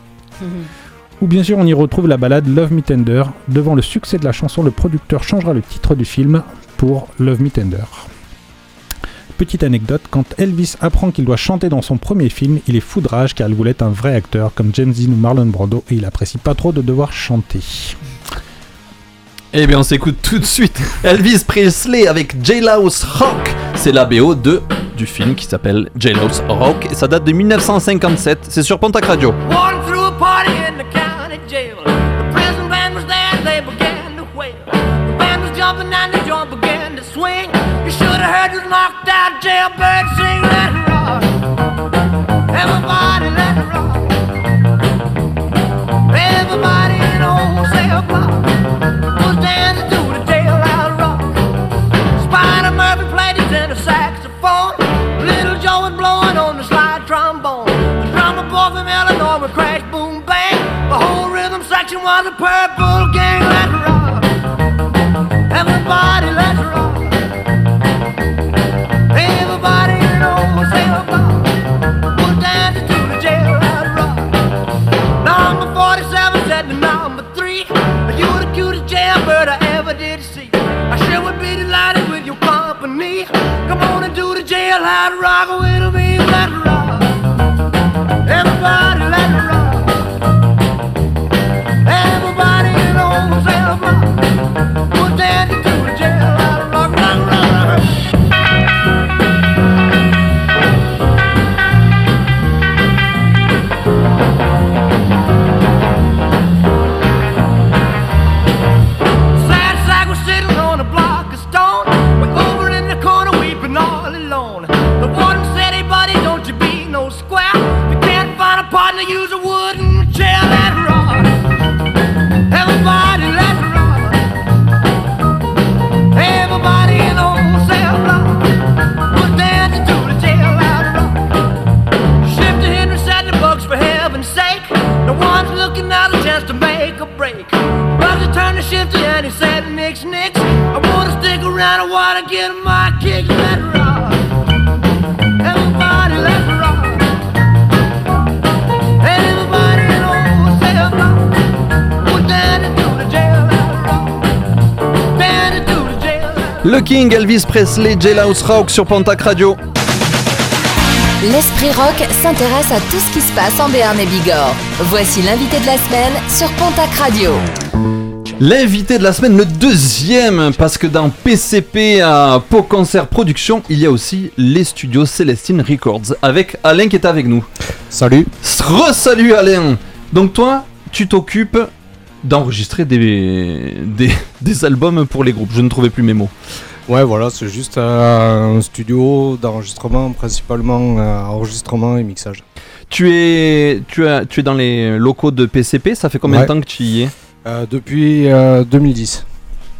Où bien sûr on y retrouve la balade Love Me Tender. Devant le succès de la chanson, le producteur changera le titre du film pour Love Me Tender. Petite anecdote, quand Elvis apprend qu'il doit chanter dans son premier film, il est fou de rage car il voulait être un vrai acteur comme James Dean ou Marlon Brando et il apprécie pas trop de devoir chanter. Eh bien, on s'écoute tout de suite Elvis Presley avec Jailhouse Rock. C'est la BO de, du film qui s'appelle Jailhouse Rock et ça date de 1957. C'est sur Pontac Radio. Section was a purple gang. Let's rock. Everybody, let's rock. Everybody in cell block was dancing to the jailhouse rock. Number 47 said to number 3 You the cutest jailbird I ever did see I sure would be delighted with your company Come on and do the jailhouse rock with Le King, Elvis Presley, Jailhouse Rock sur Pontac Radio. L'Esprit Rock s'intéresse à tout ce qui se passe en Béarn et Bigorre. Voici l'invité de la semaine sur Pontac Radio. L'invité de la semaine, le deuxième, parce que dans PCP à Pau Concert Production, il y a aussi les studios Célestine Records, avec Alain qui est avec nous. Salut. Re-salut Alain Donc toi, tu t'occupes d'enregistrer des, des, des albums pour les groupes, je ne trouvais plus mes mots. Ouais, voilà, c'est juste euh, un studio d'enregistrement, principalement euh, enregistrement et mixage. Tu es, tu, as, tu es dans les locaux de PCP, ça fait combien Ouais. de temps que tu y es? Euh, depuis euh, 2010.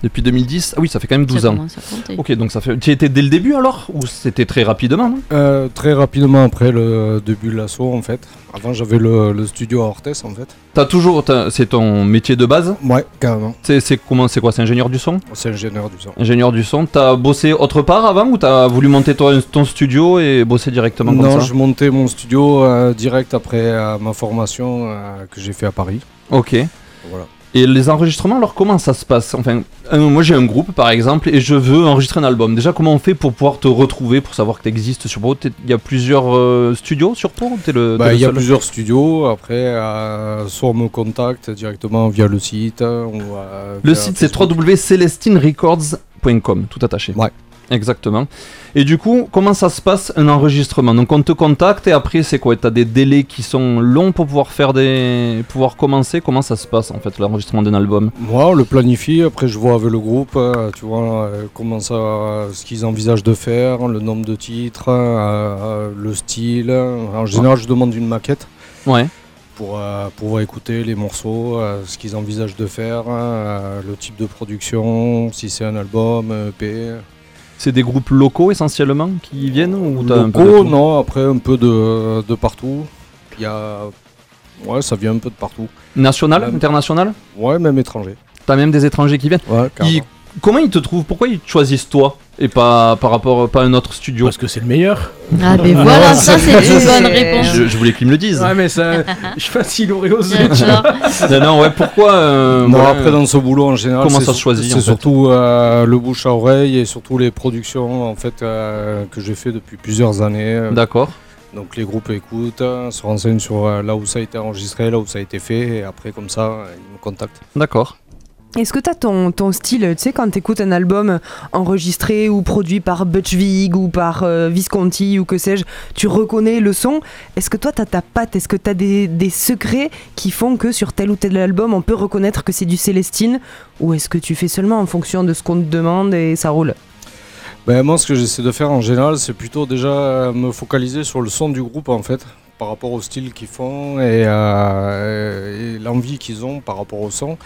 Depuis 2010 Ah oui, ça fait quand même 12 Ça ans. à. Ok, donc ça fait. Tu y étais dès le début alors Ou c'était très rapidement non? Euh, très rapidement après le début de l'assaut, en fait. Avant, j'avais le, le studio à Orthez, en fait. T'as toujours. C'est ton métier de base? Ouais, carrément. C'est comment C'est quoi C'est ingénieur du son? C'est ingénieur du son. Ingénieur du son. T'as bossé autre part avant ou t'as voulu monter ton studio et bosser directement comme Non, ça? je montais mon studio euh, direct après euh, ma formation euh, que j'ai fait à Paris. Ok. Voilà. Et les enregistrements, alors comment ça se passe? Enfin, moi j'ai un groupe par exemple et je veux enregistrer un album. Déjà, comment on fait pour pouvoir te retrouver, pour savoir que tu existes sur Pau Il y a plusieurs euh, studios sur Pau Bah, il y a plusieurs studios. Après, euh, soit on me contacte directement via le site. Euh, Le site c'est www.celestinerecords.com, tout attaché. Ouais. Exactement. Et du coup, comment ça se passe un enregistrement? Donc on te contacte et après c'est quoi? T'as des délais qui sont longs pour pouvoir faire des, pouvoir commencer? Comment ça se passe en fait l'enregistrement d'un album? Moi, on le planifie. Après, je vois avec le groupe, euh, tu vois, euh, comment ça, ce qu'ils envisagent de faire, le nombre de titres, euh, euh, le style. En général, je demande une maquette. Ouais. Pour euh, pouvoir écouter les morceaux, euh, ce qu'ils envisagent de faire, euh, le type de production, si c'est un album, EP. C'est des groupes locaux essentiellement qui viennent ou t'as un peu Locaux, non, après un peu de, de partout. Il y a. Ouais, ça vient un peu de partout. National, Même- international? Ouais, même étranger. T'as même des étrangers qui viennent? Ouais, carrément. Ils- Comment ils te trouvent Pourquoi ils te choisissent toi et pas par rapport pas un autre studio? Parce que c'est le meilleur. Ah, mais voilà, ça, c'est une bonne réponse. Je, je voulais qu'ils me le disent. Ouais, mais ça. je sais pas s'il aurait osé. non, non, ouais, pourquoi euh, Non, après dans ce boulot en général, Comment c'est ça se choisit, C'est en fait? surtout euh, le bouche à oreille et surtout les productions en fait euh, que j'ai fait depuis plusieurs années. D'accord. Donc les groupes écoutent, euh, se renseignent sur euh, là où ça a été enregistré, là où ça a été fait, et après comme ça euh, ils me contactent. D'accord. Est-ce que tu as ton, style, tu sais, quand tu écoutes un album enregistré ou produit par Butch Vig ou par euh, Visconti ou que sais-je, tu reconnais le son Est-ce que toi, tu as ta patte Est-ce que tu as des, des secrets qui font que sur tel ou tel album, on peut reconnaître que c'est du Célestine Ou est-ce que tu fais seulement en fonction de ce qu'on te demande et ça roule? Ben, moi, ce que j'essaie de faire en général, c'est plutôt déjà euh, me focaliser sur le son du groupe en fait, par rapport au style qu'ils font et, euh, et l'envie qu'ils ont par rapport au son.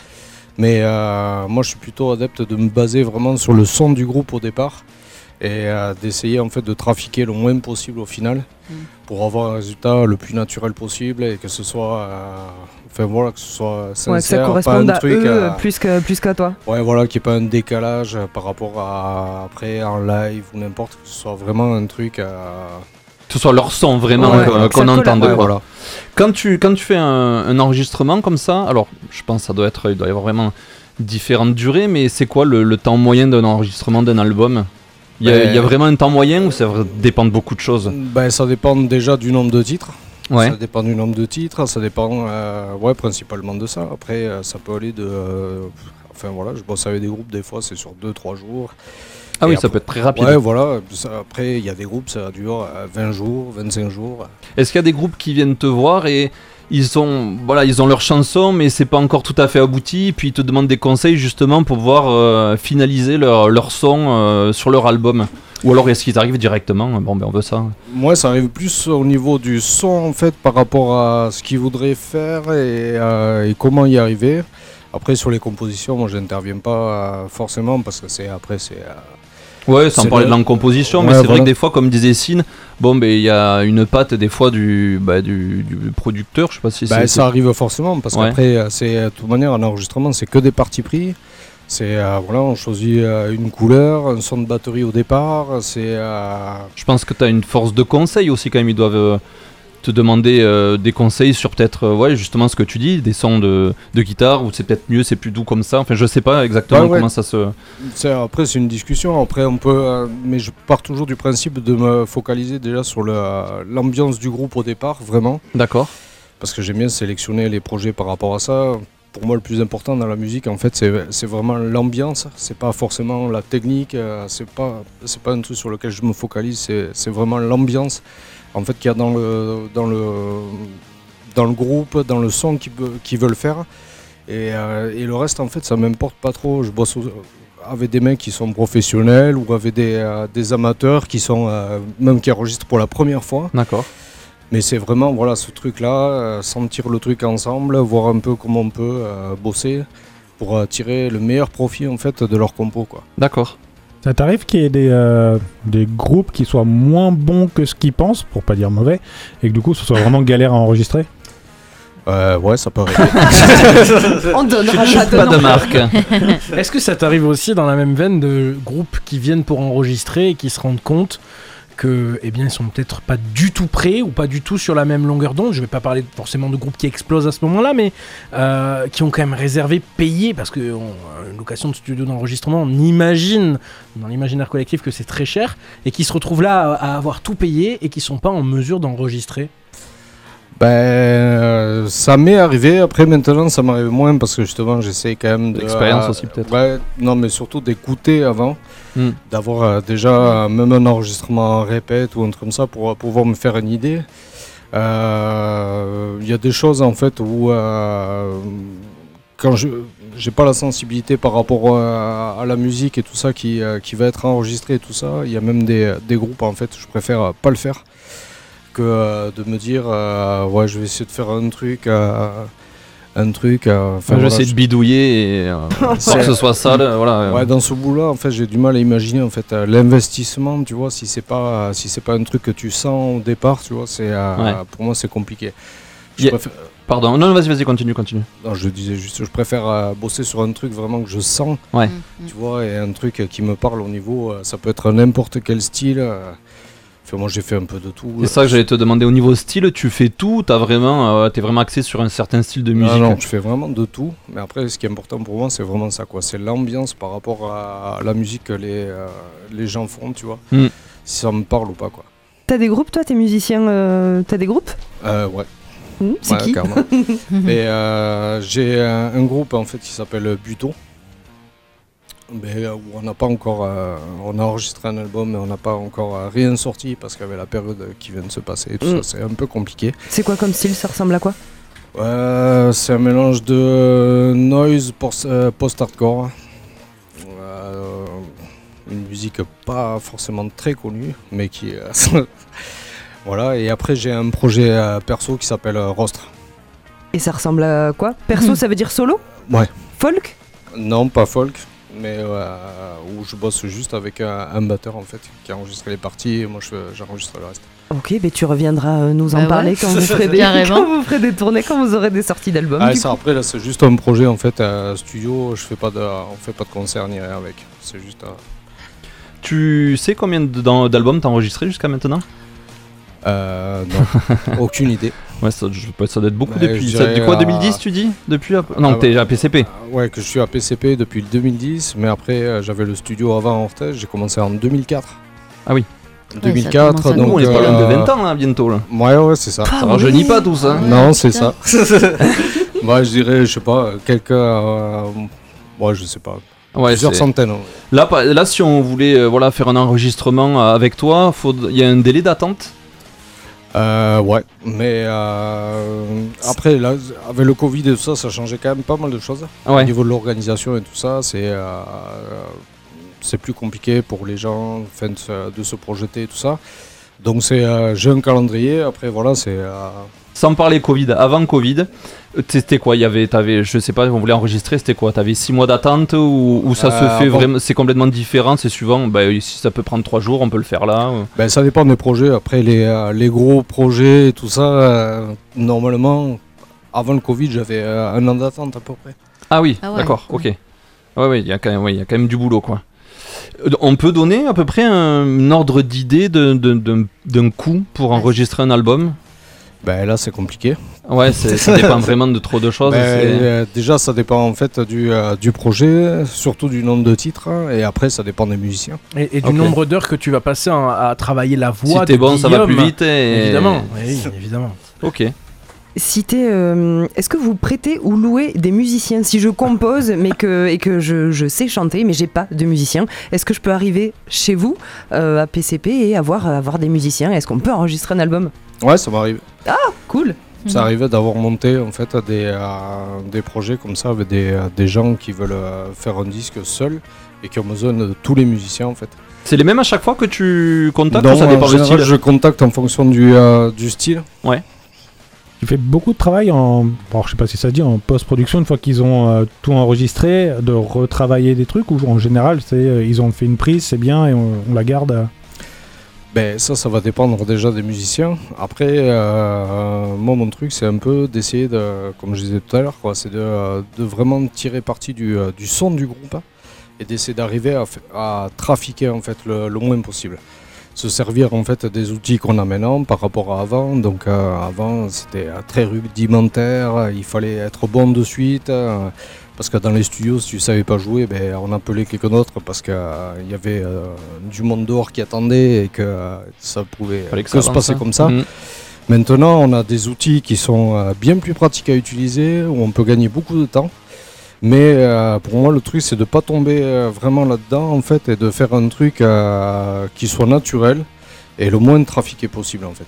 Mais euh, moi, je suis plutôt adepte de me baser vraiment sur le son du groupe au départ et euh, d'essayer en fait de trafiquer le moins possible au final pour avoir un résultat le plus naturel possible et que ce soit, euh, enfin voilà, que ce soit sincère, Ouais, que ça pas corresponde un à truc, eux euh, plus qu'à plus qu'à toi. Ouais, voilà, qu'il n'y ait pas un décalage par rapport à après en live ou n'importe, que ce soit vraiment un truc à. Que ce soit leur son vraiment Ouais, voilà, qu'on colle entende. Ouais, voilà. Quand tu, quand tu fais un, un enregistrement comme ça, alors je pense que ça doit être, il doit y avoir vraiment différentes durées, mais c'est quoi le, le temps moyen d'un enregistrement d'un album? Il y, a, Ben- il y a vraiment un temps moyen ou ça dépend de beaucoup de choses? Ben, ça dépend déjà du nombre de titres. Ouais. Ça dépend du nombre de titres, ça dépend euh, ouais, principalement de ça. Après, euh, ça peut aller de. euh, enfin voilà, je bosse avec des groupes, des fois c'est sur 2-3 jours. Ah Et oui, ça peut être très rapide. Ouais, voilà. ça- après, il y a des groupes, ça dure euh, 20 jours, 25 jours. Est-ce qu'il y a des groupes qui viennent te voir et ils sont voilà ils ont leur chanson mais c'est pas encore tout à fait abouti puis ils te demandent des conseils justement pour pouvoir euh, finaliser leur, leur son euh, sur leur album? Ou alors est-ce qu'ils arrivent directement Bon, ben on veut ça. Moi, ça arrive plus au niveau du son, en fait, par rapport à ce qu'ils voudraient faire et, euh, et comment y arriver. Après, sur les compositions, moi, j'interviens pas euh, forcément parce que c'est après, c'est. Euh, Ouais, sans parler le- de langue composition, mais Ouais, c'est vrai que des fois, comme disait Sine, bon, ben il y a une patte des fois du, bah, du, du producteur, je sais pas si Bah, c'est. ça arrive forcément parce Ouais. qu'après, euh, c'est de toute manière un enregistrement, c'est que des parties pris. C'est euh, voilà, on choisit euh, une couleur, un son de batterie au départ. C'est euh, Je pense que tu as une force de conseil aussi quand même. Ils doivent euh, te demander euh, des conseils sur peut-être, euh, ouais, justement ce que tu dis, des sons de, de guitare, ou c'est peut-être mieux, c'est plus doux comme ça. Enfin, je sais pas exactement ouais. comment ça se. Après, c'est une discussion. Après, on peut. euh, mais je pars toujours du principe de me focaliser déjà sur l'ambiance du groupe au départ, vraiment. D'accord. Parce que j'aime bien sélectionner les projets par rapport à ça. Pour moi, le plus important dans la musique, en fait, c'est c'est vraiment l'ambiance. C'est pas forcément la technique. euh, c'est pas c'est pas un truc sur lequel je me focalise. C'est c'est vraiment l'ambiance, en fait, qu'il y a dans le dans le dans le groupe, dans le son qu'ils veulent- faire. Et, euh, et le reste, en fait, ça m'importe pas trop. Je bosse avec des mecs qui sont professionnels ou avec des, euh, des amateurs qui sont euh, même qui enregistrent pour la première fois. D'accord. Mais c'est vraiment voilà ce truc-là, sentir le truc ensemble, voir un peu comment on peut bosser pour tirer le meilleur profit en fait de leur compo quoi. D'accord. Ça t'arrive qu'il y ait des, euh, des groupes qui soient moins bons que ce qu'ils pensent, pour pas dire mauvais, et que du coup ce soit vraiment galère à enregistrer Euh, ouais, ça peut arriver. On donnera Je pas de marque. Est-ce que ça t'arrive aussi dans la même veine de groupes qui viennent pour enregistrer et qui se rendent compte que eh bien ils sont peut-être pas du tout prêts ou pas du tout sur la même longueur d'onde. Je vais pas parler forcément de groupes qui explosent à ce moment-là, mais euh, qui ont quand même réservé, payé parce que on- une location de studio d'enregistrement, on imagine dans l'imaginaire collectif que c'est très cher et qui se retrouvent là à, à avoir tout payé et qui sont pas en mesure d'enregistrer. Ben, euh, ça m'est arrivé. Après, maintenant, ça m'arrive moins parce que justement, j'essaie quand même de. L'expérience aussi, peut-être. Ouais, non, mais surtout d'écouter avant. Hmm. D'avoir euh, déjà même un enregistrement en répète ou un truc comme ça pour euh, pouvoir me faire une idée. Euh, Il y a des choses en fait où. quand je j'ai pas la sensibilité par rapport à, la musique et tout ça qui, qui va être enregistré et tout ça, il y a même des, des groupes en fait, je préfère pas le faire que de me dire ouais je vais essayer de faire un truc un truc euh, enfin, je vais voilà, essayer de bidouiller et euh, sans que ce soit sale. euh, voilà. Ouais, dans ce bout-là, en fait, j'ai du mal à imaginer en fait euh, l'investissement, tu vois, si c'est pas si c'est pas un truc que tu sens au départ, tu vois, c'est euh, Ouais. pour moi c'est compliqué. Je préfère- Pardon, non, vas-y, vas-y, continue, continue. non, je disais juste, je préfère euh, bosser sur un truc vraiment que je sens, Ouais. tu vois, et un truc qui me parle au niveau, euh, ça peut être n'importe quel style. euh. Enfin, moi, j'ai fait un peu de tout. C'est ça que j'allais te demander au niveau style, tu fais tout, t'as vraiment, euh, t'es vraiment axé sur un certain style de musique? Non, non, je fais vraiment de tout. Mais après, ce qui est important pour moi, c'est vraiment ça, quoi. C'est l'ambiance par rapport à la musique que les, euh, les gens font, tu vois. Mm. Si ça me parle ou pas, quoi. T'as des groupes, toi, t'es musicien euh, T'as des groupes? Euh, ouais. Hmm, c'est Ouais, qui? carrément. Et euh, j'ai un, un groupe en fait qui s'appelle Buto. Euh, on n'a pas encore, euh, on a enregistré un album, mais on n'a pas encore euh, rien sorti parce qu'avec la période qui vient de se passer, et tout Mm. ça, c'est un peu compliqué. C'est quoi comme style? Ça ressemble à quoi? Euh, c'est un mélange de noise post- post-hardcore. Une musique pas forcément très connue, mais qui. voilà, et après j'ai un projet perso qui s'appelle Rostre. Et ça ressemble à quoi? Perso, ça veut dire solo? Ouais. Folk? Non, pas folk, mais euh, où je bosse juste avec un, un batteur en fait qui enregistre les parties et moi je- j'enregistre le reste. Ok, mais tu reviendras euh, nous en Bah ouais. parler quand, vous ferez des, quand vous ferez des tournées, quand vous aurez des sorties d'albums. Ah, du ça coup. après là c'est juste un projet en fait euh, studio, je fais pas de, on fait pas de concert ni rien avec, c'est juste. euh, Tu sais combien d'albums t'as enregistré jusqu'à maintenant? Euh, non, aucune idée. Ouais, ça, je- ça doit être beaucoup Ouais, depuis. ça- dirais, de quoi euh, 2010 tu dis Depuis Non, Ah, t'es ouais. à PCP. Ouais, que je suis à PCP depuis le 2010, mais après euh, j'avais le studio avant en Orthez, j'ai commencé en 2004. Ah oui. 2004, commence à donc. nous, on est pas loin de euh, 20 ans, là, bientôt, là. Ouais, ouais, c'est ça. Ça Ah rajeunit oui. pas, tout ça. Non, Ouais, c'est ça. Moi, je dirais, je sais pas, quelqu'un. euh, ouais, je sais pas. Ouais, plusieurs centaines. ouais. Là, là, si on voulait euh, voilà, faire un enregistrement euh, avec toi, faut- il y a un délai d'attente? Euh, ouais, mais euh, après, là, avec le Covid et tout ça, ça changeait quand même pas mal de choses. Ouais. Au niveau de l'organisation et tout ça, c'est. euh, c'est plus compliqué pour les gens enfin, de, se, de se projeter et tout ça. Donc c'est, euh, j'ai un calendrier, après voilà, c'est... euh, Sans parler Covid, avant Covid, euh, c'était quoi? Il y avait, t'avais, je sais pas, on voulait enregistrer, c'était quoi? T'avais 6 mois d'attente ou, ou ça Euh, se fait bon. vraiment, c'est complètement différent, c'est suivant, bah, si ça peut prendre 3 jours, on peut le faire là. ou- Ben, ça dépend des projets. Après, les, euh, les gros projets et tout ça, euh, normalement, avant le Covid, j'avais euh, un an d'attente à peu près. Ah oui, Ah ouais. d'accord, ok. Ouais, ouais, il y, a quand même- ouais, il y a quand même du boulot, quoi. On peut donner à peu près un ordre d'idée d'un coût pour enregistrer un album Ben là, c'est compliqué. Ouais, c'est- ça dépend vraiment de trop de choses. Ben, c'est- euh, déjà, ça dépend en fait du, euh, du projet, surtout du nombre de titres, hein, et après, ça dépend des musiciens. Et, et du nombre d'heures que tu vas passer en- à travailler la voix. Si t'es bon, ça va plus vite et- Évidemment, oui, évidemment. Ok. Citez, euh, est-ce que vous prêtez ou louez des musiciens Si je compose mais que, et que je, je sais chanter mais j'ai pas de musiciens, est-ce que je peux arriver chez vous euh, à PCP et avoir, avoir des musiciens? Est-ce qu'on peut enregistrer un album? Ouais, ça m'arrive. Ah, cool Ça arrivait d'avoir monté en fait des, euh, des projets comme ça avec des, des gens qui veulent euh, faire un disque seul et qui ont besoin de tous les musiciens en fait. C'est les mêmes à chaque fois que tu contactes Non, ou ça dépend en du général, style? je contacte en fonction du, euh, du style. Ouais. Tu fais beaucoup de travail en, bon, je sais pas si en post-production, une fois qu'ils ont euh, tout enregistré, de retravailler des trucs, ou en général, c'est euh, ils ont fait une prise, c'est bien, et on, la garde. euh. Ben, ça, ça va dépendre déjà des musiciens. Après, moi, mon truc, c'est un peu d'essayer de, comme je disais tout à l'heure, c'est de, vraiment tirer parti du, son du groupe hein, et d'essayer d'arriver à, à trafiquer en fait le moins possible. Se servir en fait des outils qu'on a maintenant par rapport à avant. Donc euh, avant, c'était euh, très rudimentaire, il fallait être bon de suite. euh, parce que dans les studios, si tu savais pas jouer, ben, on appelait quelqu'un d'autre parce qu'il y avait du monde dehors qui attendait et que ça pouvait que, que ça se passer hein. comme ça. Mhm. Maintenant, on a des outils qui sont bien plus pratiques à utiliser, où on peut gagner beaucoup de temps. Mais euh, pour moi, le truc, c'est de pas tomber euh, vraiment là-dedans, en fait, et de faire un truc euh, qui soit naturel et le moins trafiqué possible, en fait.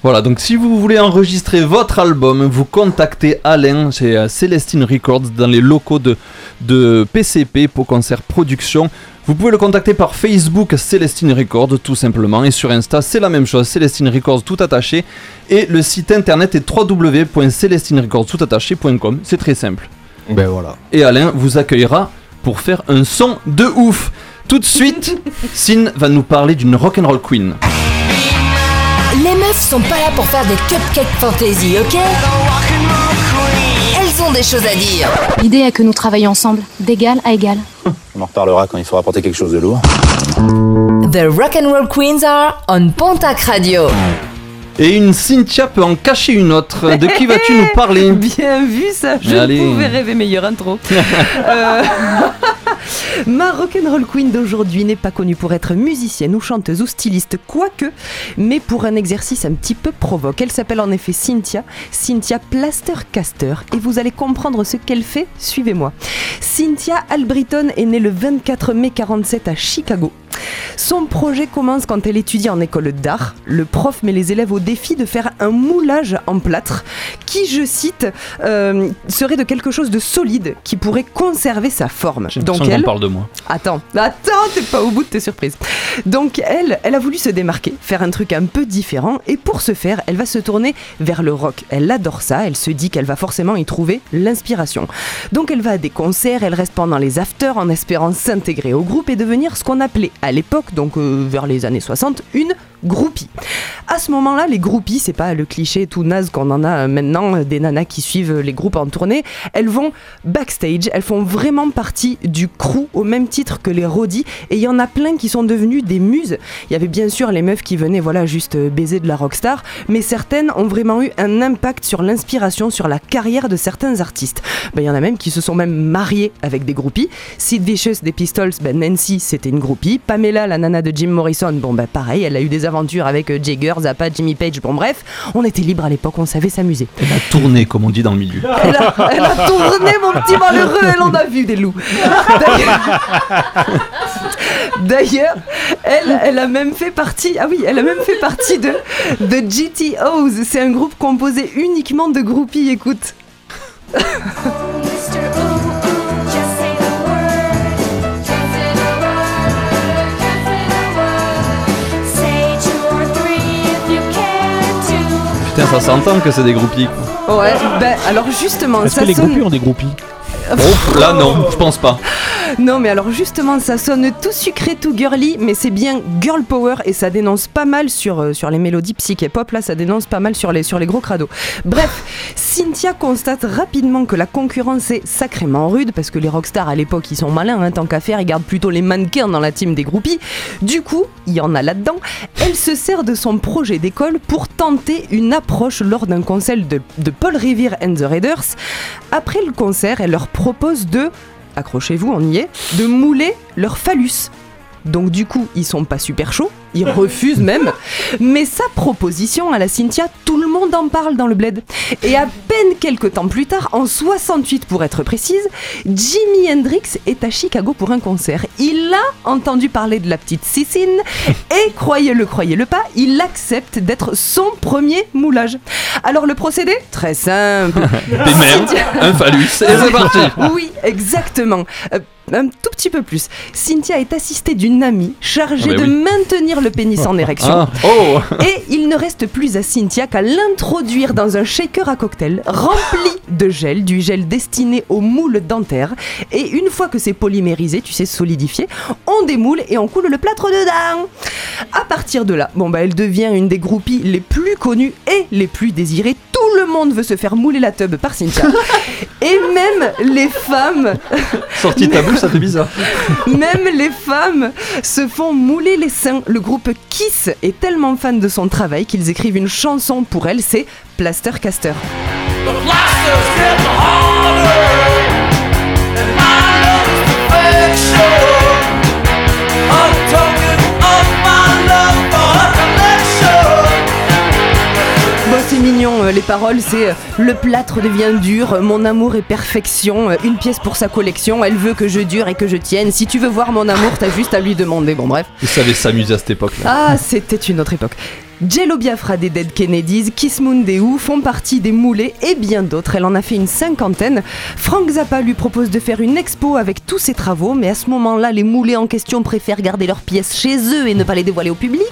Voilà, donc si vous voulez enregistrer votre album, vous contactez Alain chez Célestine Records dans les locaux de, de PCP, Pau Concert Production. Vous pouvez le contacter par Facebook Célestine Records tout simplement et sur Insta c'est la même chose, Célestine Records tout attaché et le site internet est www.célestinerecords.com, c'est très simple. Ben voilà. Et Alain vous accueillera pour faire un son de ouf. Tout de suite, Sin va nous parler d'une rock'n'roll queen. Les meufs sont pas là pour faire des cupcakes fantasy, ok? Elles ont des choses à dire. L'idée est que nous travaillions ensemble, d'égal à égal. On en reparlera quand il faudra porter quelque chose de lourd. The Rock'n'Roll Queens are on Pontac Radio. Et une Cynthia peut en cacher une autre. De qui vas-tu nous parler Bien vu ça, je allez. pouvais rêver meilleure intro. Euh, Ma rock'n'roll queen d'aujourd'hui n'est pas connue pour être musicienne ou chanteuse ou styliste, quoique, mais pour un exercice un petit peu provoque. Elle s'appelle en effet Cynthia, Cynthia Plastercaster, et vous allez comprendre ce qu'elle fait, suivez-moi. Cynthia Albritton est née le 24 mai 47 à Chicago. Son projet commence quand elle étudie en école d'art. Le prof met les élèves au défi de faire un moulage en plâtre qui, je cite, euh, serait de quelque chose de solide qui pourrait conserver sa forme. Donc elle, parle de moi. Attends, attends, t'es pas au bout de tes surprises. Donc elle, elle a voulu se démarquer, faire un truc un peu différent, et pour ce faire, elle va se tourner vers le rock. Elle adore ça, elle se dit qu'elle va forcément y trouver l'inspiration. Donc elle va à des concerts, elle reste pendant les afters en espérant s'intégrer au groupe et devenir ce qu'on appelait à l'époque, donc euh, vers les années 60, une groupie. À ce moment-là, les groupies, c'est pas le cliché tout naze qu'on en a euh, maintenant, euh, des nanas qui suivent les groupes en tournée, elles vont backstage, elles font vraiment partie du crew au même titre que les roadies et il y en a plein qui sont devenus des muses. Il y avait bien sûr les meufs qui venaient voilà juste euh, baiser de la rockstar, mais certaines ont vraiment eu un impact sur l'inspiration, sur la carrière de certains artistes. Ben, il y en a même qui se sont même mariés avec des groupies. Sid Vicious des Pistols, ben Nancy c'était une groupie. Pamela, la nana de Jim Morrison, bon ben pareil, elle a eu des aventures avec euh, Jagger, Zappa, Jimmy Page, bon bref, on était libre à l'époque, on savait s'amuser. Elle a tourné, comme on dit dans le milieu. Elle a, elle a tourné mon petit malheureux, elle en a vu des loups. D'ailleurs- D'ailleurs, elle, elle a même fait partie, ah oui, elle a même fait partie de, de GTOs. C'est un groupe composé uniquement de groupies, écoute. ça s'entend que c'est des groupies. Ouais, ben alors justement, Est-ce ça que les sonne. groupies ont des groupies? Oh, là non, je pense pas. Non, mais alors justement, ça sonne tout sucré, tout girly, mais c'est bien girl power et ça dénonce pas mal sur, euh, sur les mélodies psyché pop. Là, ça dénonce pas mal sur les, sur les gros crados. Bref, Cynthia constate rapidement que la concurrence est sacrément rude parce que les rockstars à l'époque, ils sont malins, hein, tant qu'à faire, ils gardent plutôt les mannequins dans la team des groupies. Du coup, il y en a là-dedans. Elle se sert de son projet d'école pour tenter une approche lors d'un concert de, de Paul Revere and the Raiders. Après le concert, elle leur propose de accrochez-vous, on y est, de mouler leur phallus. Donc du coup, ils sont pas super chauds, ils refusent même. Mais sa proposition à la Cynthia, tout le monde en parle dans le bled. Et à peine quelques temps plus tard, en 68 pour être précise, Jimi Hendrix est à Chicago pour un concert. Il a entendu parler de la petite Cicine et croyez-le, croyez-le pas, il accepte d'être son premier moulage. Alors le procédé Très simple. Des un phallus, et c'est parti. Oui, exactement. Euh, un tout petit peu plus. Cynthia est assistée d'une amie chargée Ah bah de maintenir le pénis en érection. Ah, oh. Et il ne reste plus à Cynthia qu'à l'introduire dans un shaker à cocktail rempli de gel, du gel destiné aux moules dentaires. Et une fois que c'est polymérisé, tu sais, solidifié, on démoule et on coule le plâtre dedans. À partir de là, bon bah elle devient une des groupies les plus connues et les plus désirées. Tout le monde veut se faire mouler la tub par Cynthia. et même les femmes Sorti de ta bouche, ça fait bizarre. même les femmes se font mouler les seins. Le groupe Kiss est tellement fan de son travail qu'ils écrivent une chanson pour elle, c'est Plaster Caster. Mignon, euh, les paroles, c'est euh, le plâtre devient dur, euh, mon amour est perfection, une pièce pour sa collection, elle veut que je dure et que je tienne. Si tu veux voir mon amour, t'as juste à lui demander. Bon, bref. Ils savaient s'amuser à cette époque-là. Ah, c'était une autre époque. Jello Biafra des Dead Kennedys, Kiss Moon des Who font partie des moulés et bien d'autres. Elle en a fait une cinquantaine. Frank Zappa lui propose de faire une expo avec tous ses travaux, mais à ce moment-là, les moulés en question préfèrent garder leurs pièces chez eux et ne pas les dévoiler au public.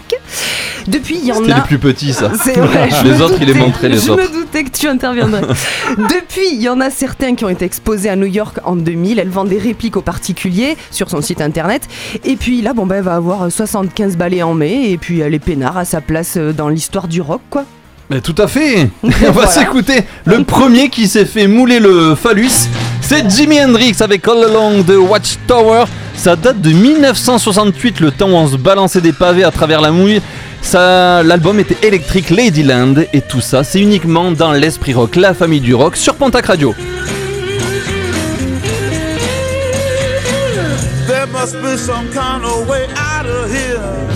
Depuis, il y en C'était a. les plus petits, ça. C'est vrai, je les autres, ils les les je autres. me doutais que tu interviendrais. Depuis, il y en a certains qui ont été exposés à New York en 2000. Elle vend des répliques aux particuliers sur son site internet. Et puis là, bon, ben, elle va avoir 75 balais en mai. Et puis elle est peinard à sa place euh, dans l'histoire du rock, quoi. Mais tout à fait On va Voilà. s'écouter le premier qui s'est fait mouler le phallus. C'est Jimi Hendrix avec All Along the Watchtower. Ça date de 1968, le temps où on se balançait des pavés à travers la mouille. Ça, L'album était électrique Ladyland et tout ça, c'est uniquement dans l'esprit rock, la famille du rock, sur Pontac Radio. There must be some kind of way out of here.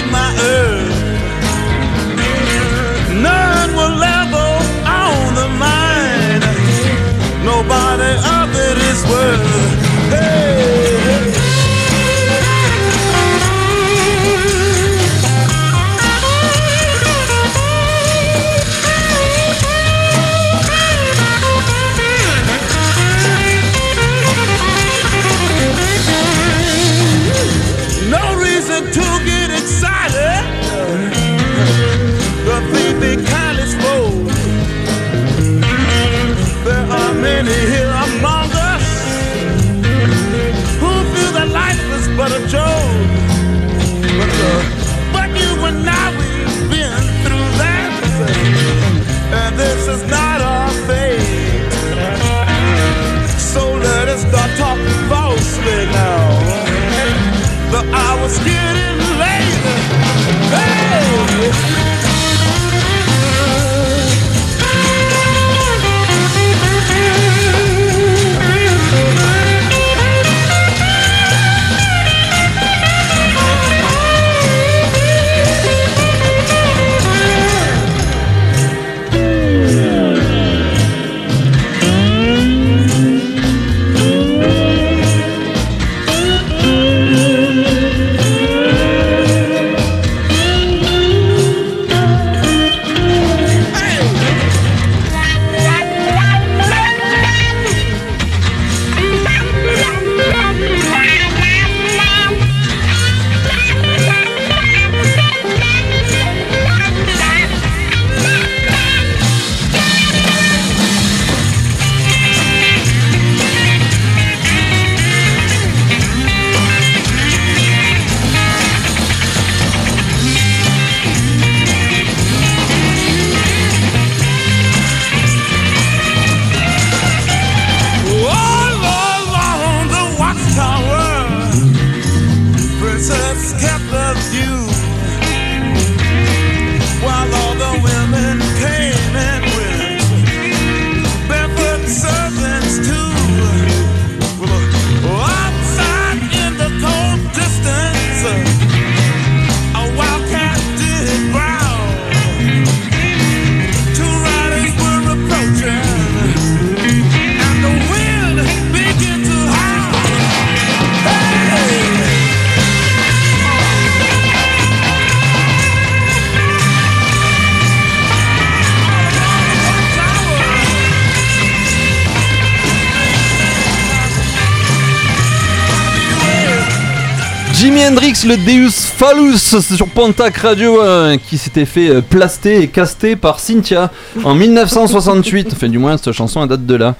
Le Deus Phallus sur Pontac Radio, euh, qui s'était fait euh, plaster et caster par Cynthia en 1968. Enfin, du moins, cette chanson elle date de là.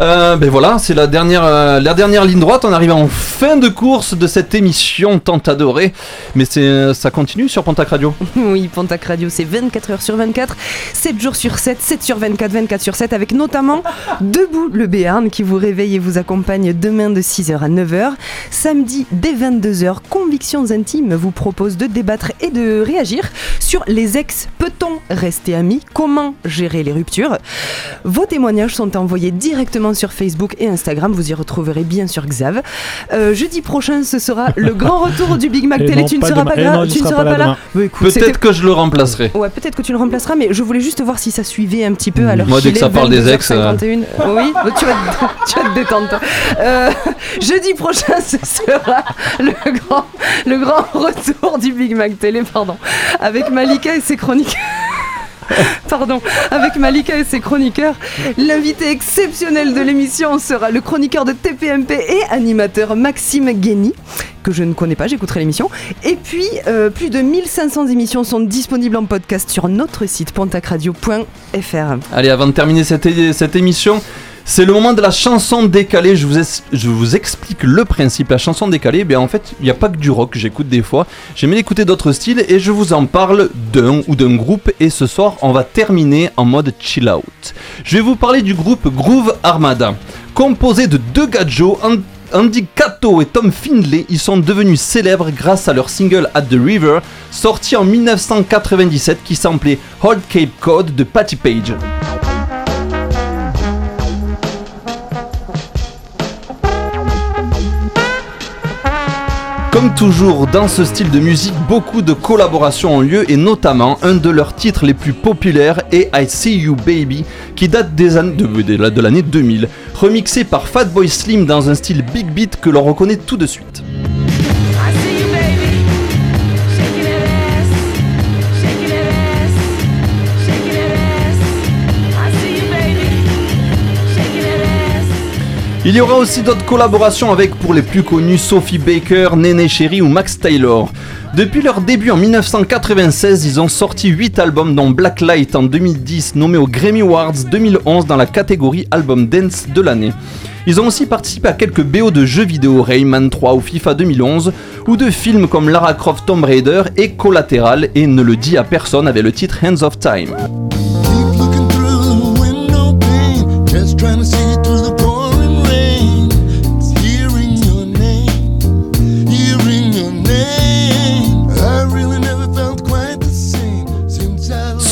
Euh, ben voilà, c'est la dernière, euh, la dernière ligne droite. On arrive en fin de course de cette émission tant adorée. Mais c'est, ça continue sur Pontac Radio. Oui, Pontac Radio, c'est 24 heures sur 24, 7 jours sur 7, 7 sur 24, 24 sur 7, avec notamment Debout le Béarn qui vous réveille et vous accompagne demain de 6h à 9h. Samedi, dès 22h, Convictions Intimes vous propose de débattre et de réagir sur les ex. Peut-on rester amis? Comment gérer les ruptures? Vos témoignages sont envoyés directement sur Facebook et Instagram. Vous y retrouverez bien sûr Xav. Euh, jeudi prochain, ce sera le grand retour du Big Mac Et Non, Tu ne pas seras demain. pas, là- non, il tu ne sera seras pas pas là là. Bah, écoute, c'était- Peut-être que je le remplacerai. Ouais, peut-être que tu le remplaceras, mais je voulais juste voir si ça suivait un petit peu à l'heure Moi, dès que ça parle des ex, 22h51. Oui, bah, tu vas, te, tu vas te détendre. toi. Euh, jeudi prochain, ce sera le grand, le grand retour du Big Mac Télé, pardon, avec Malika et ses chroniques. Pardon, avec Malika et ses chroniqueurs. L'invité exceptionnel de l'émission sera le chroniqueur de TPMP et animateur Maxime Guény, que je ne connais pas, j'écouterai l'émission. Et puis, euh, plus de 1500 émissions sont disponibles en podcast sur notre site pontacradio.fr. Allez, avant de terminer cette, émission, c'est le moment de la chanson décalée. Je vous, explique le principe. La chanson décalée, eh bien en fait, il n'y a pas que du rock j'écoute des fois. J'aime bien écouter d'autres styles et je vous en parle d'un ou d'un groupe. Et ce soir, on va terminer en mode chill out. Je vais vous parler du groupe Groove Armada. Composé de deux An- Andy Cato et Tom Findlay, ils sont devenus célèbres grâce à leur single At the River, sorti en 1997 qui s'appelait Hold Cape Cod de Patty Page. Comme toujours dans ce style de musique, beaucoup de collaborations ont lieu et notamment un de leurs titres les plus populaires est I See You Baby qui date de- de l'année 2000, remixé par Fatboy Slim dans un style big beat que l'on reconnaît tout de suite. Il y aura aussi d'autres collaborations avec, pour les plus connus, Sophie Baker, Nene Cherry ou Max Taylor. Depuis leur début en 1996, ils ont sorti 8 albums dont Blacklight en 2010, nommé aux Grammy Awards 2011 dans la catégorie Album Dance de l'année. Ils ont aussi participé à quelques BO de jeux vidéo, Rayman 3 ou FIFA 2011, ou de films comme Lara Croft Tomb Raider et Collateral, et ne le dit à personne avec le titre Hands of Time.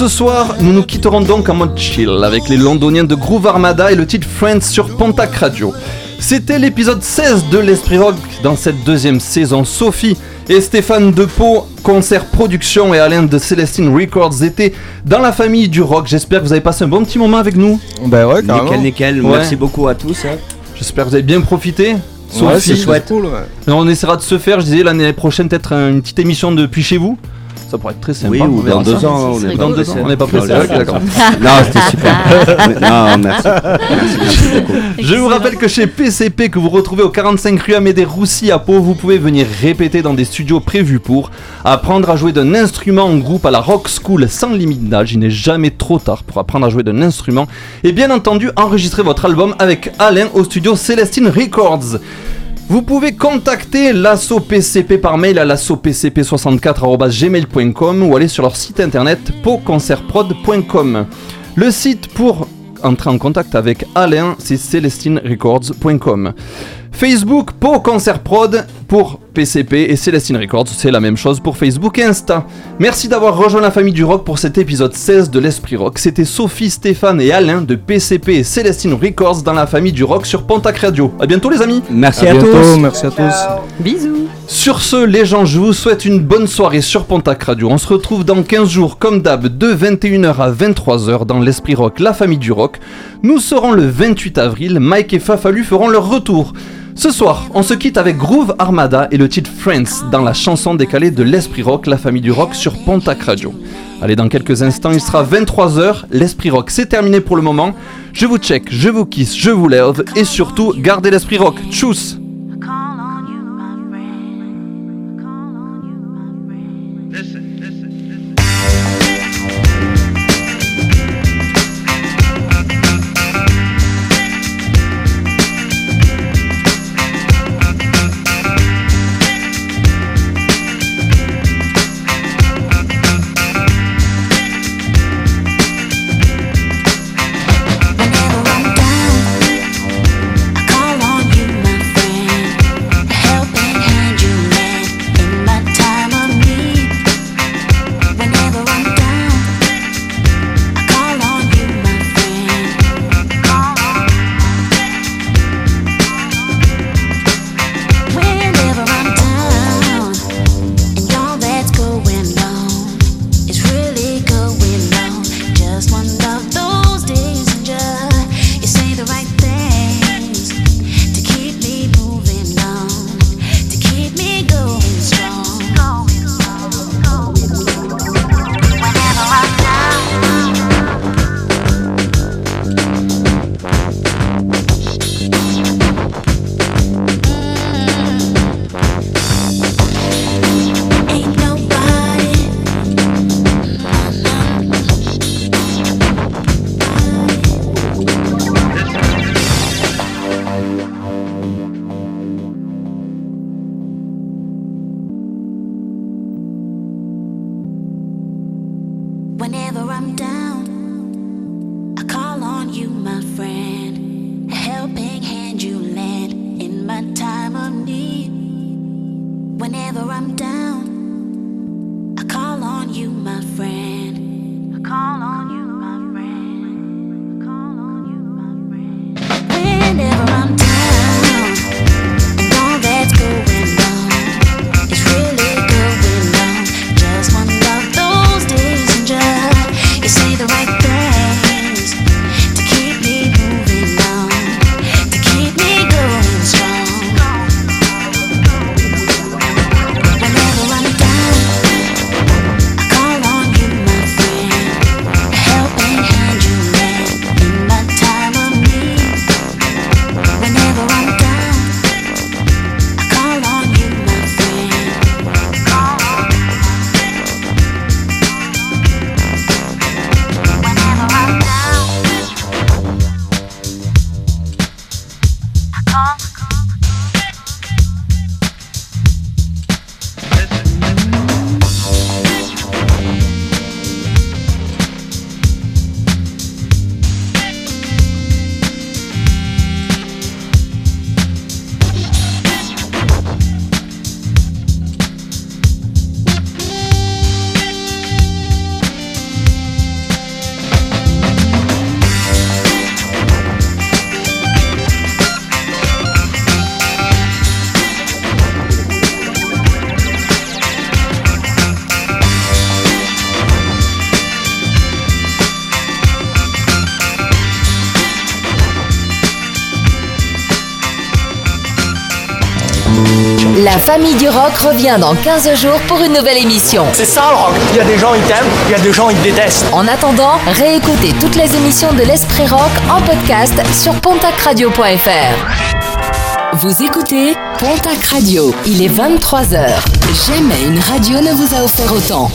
Ce soir, nous nous quitterons donc en mode chill avec les londoniens de Groove Armada et le titre Friends sur Pontac Radio. C'était l'épisode 16 de l'Esprit Rock dans cette deuxième saison. Sophie et Stéphane Depot, concert production et Alain de Celestine Records étaient dans la famille du rock. J'espère que vous avez passé un bon petit moment avec nous. Ben ouais, carrément. Nickel, nickel. Merci beaucoup à tous. hein. J'espère que vous avez bien profité. Ouais, c'est chouette. Cool, ouais. On essaiera de se faire, je disais, l'année prochaine, peut-être une petite émission depuis chez vous. Ça pourrait être très sympa. Oui, ou dans deux ça. ans, on est Dans pas deux ans, on n'est pas pressé. Ok, d'accord. Non, c'était super. non, merci. Merci, merci beaucoup. Je vous rappelle que chez PCP, que vous retrouvez au 45 rue Amédée Roussy à Pau, vous pouvez venir répéter dans des studios prévus pour apprendre à jouer d'un instrument en groupe à la Rock School sans limite d'âge. Il n'est jamais trop tard pour apprendre à jouer d'un instrument et bien entendu enregistrer votre album avec Alain au studio Celestine Records. Vous pouvez contacter l'assaut PCP par mail à l'assopcp64.gmail.com ou aller sur leur site internet poconcertprod.com. Le site pour entrer en contact avec Alain, c'est celestinerecords.com. Facebook pour Concert Prod pour PCP et Celestine Records, c'est la même chose pour Facebook et Insta. Merci d'avoir rejoint la famille du rock pour cet épisode 16 de l'Esprit Rock. C'était Sophie, Stéphane et Alain de PCP et Celestine Records dans la famille du rock sur Pontac Radio. A bientôt les amis. Merci À à, bientôt, tous. merci à tous. Bisous. Sur ce, les gens, je vous souhaite une bonne soirée sur Pontac Radio. On se retrouve dans 15 jours, comme d'hab, de 21h à 23h dans l'Esprit Rock, la famille du rock. Nous serons le 28 avril, Mike et Fafalu feront leur retour. Ce soir, on se quitte avec Groove Armada et le titre Friends dans la chanson décalée de l'Esprit Rock, la famille du rock sur Pontac Radio. Allez, dans quelques instants, il sera 23h. L'Esprit Rock, c'est terminé pour le moment. Je vous check, je vous kiss, je vous lève et surtout, gardez l'Esprit Rock. Tchuss! famille du rock revient dans 15 jours pour une nouvelle émission. C'est ça le rock. Il y a des gens, ils t'aiment, il y a des gens, ils te détestent. En attendant, réécoutez toutes les émissions de l'Esprit Rock en podcast sur pontacradio.fr. Vous écoutez Pontac Radio. Il est 23h. Jamais une radio ne vous a offert autant.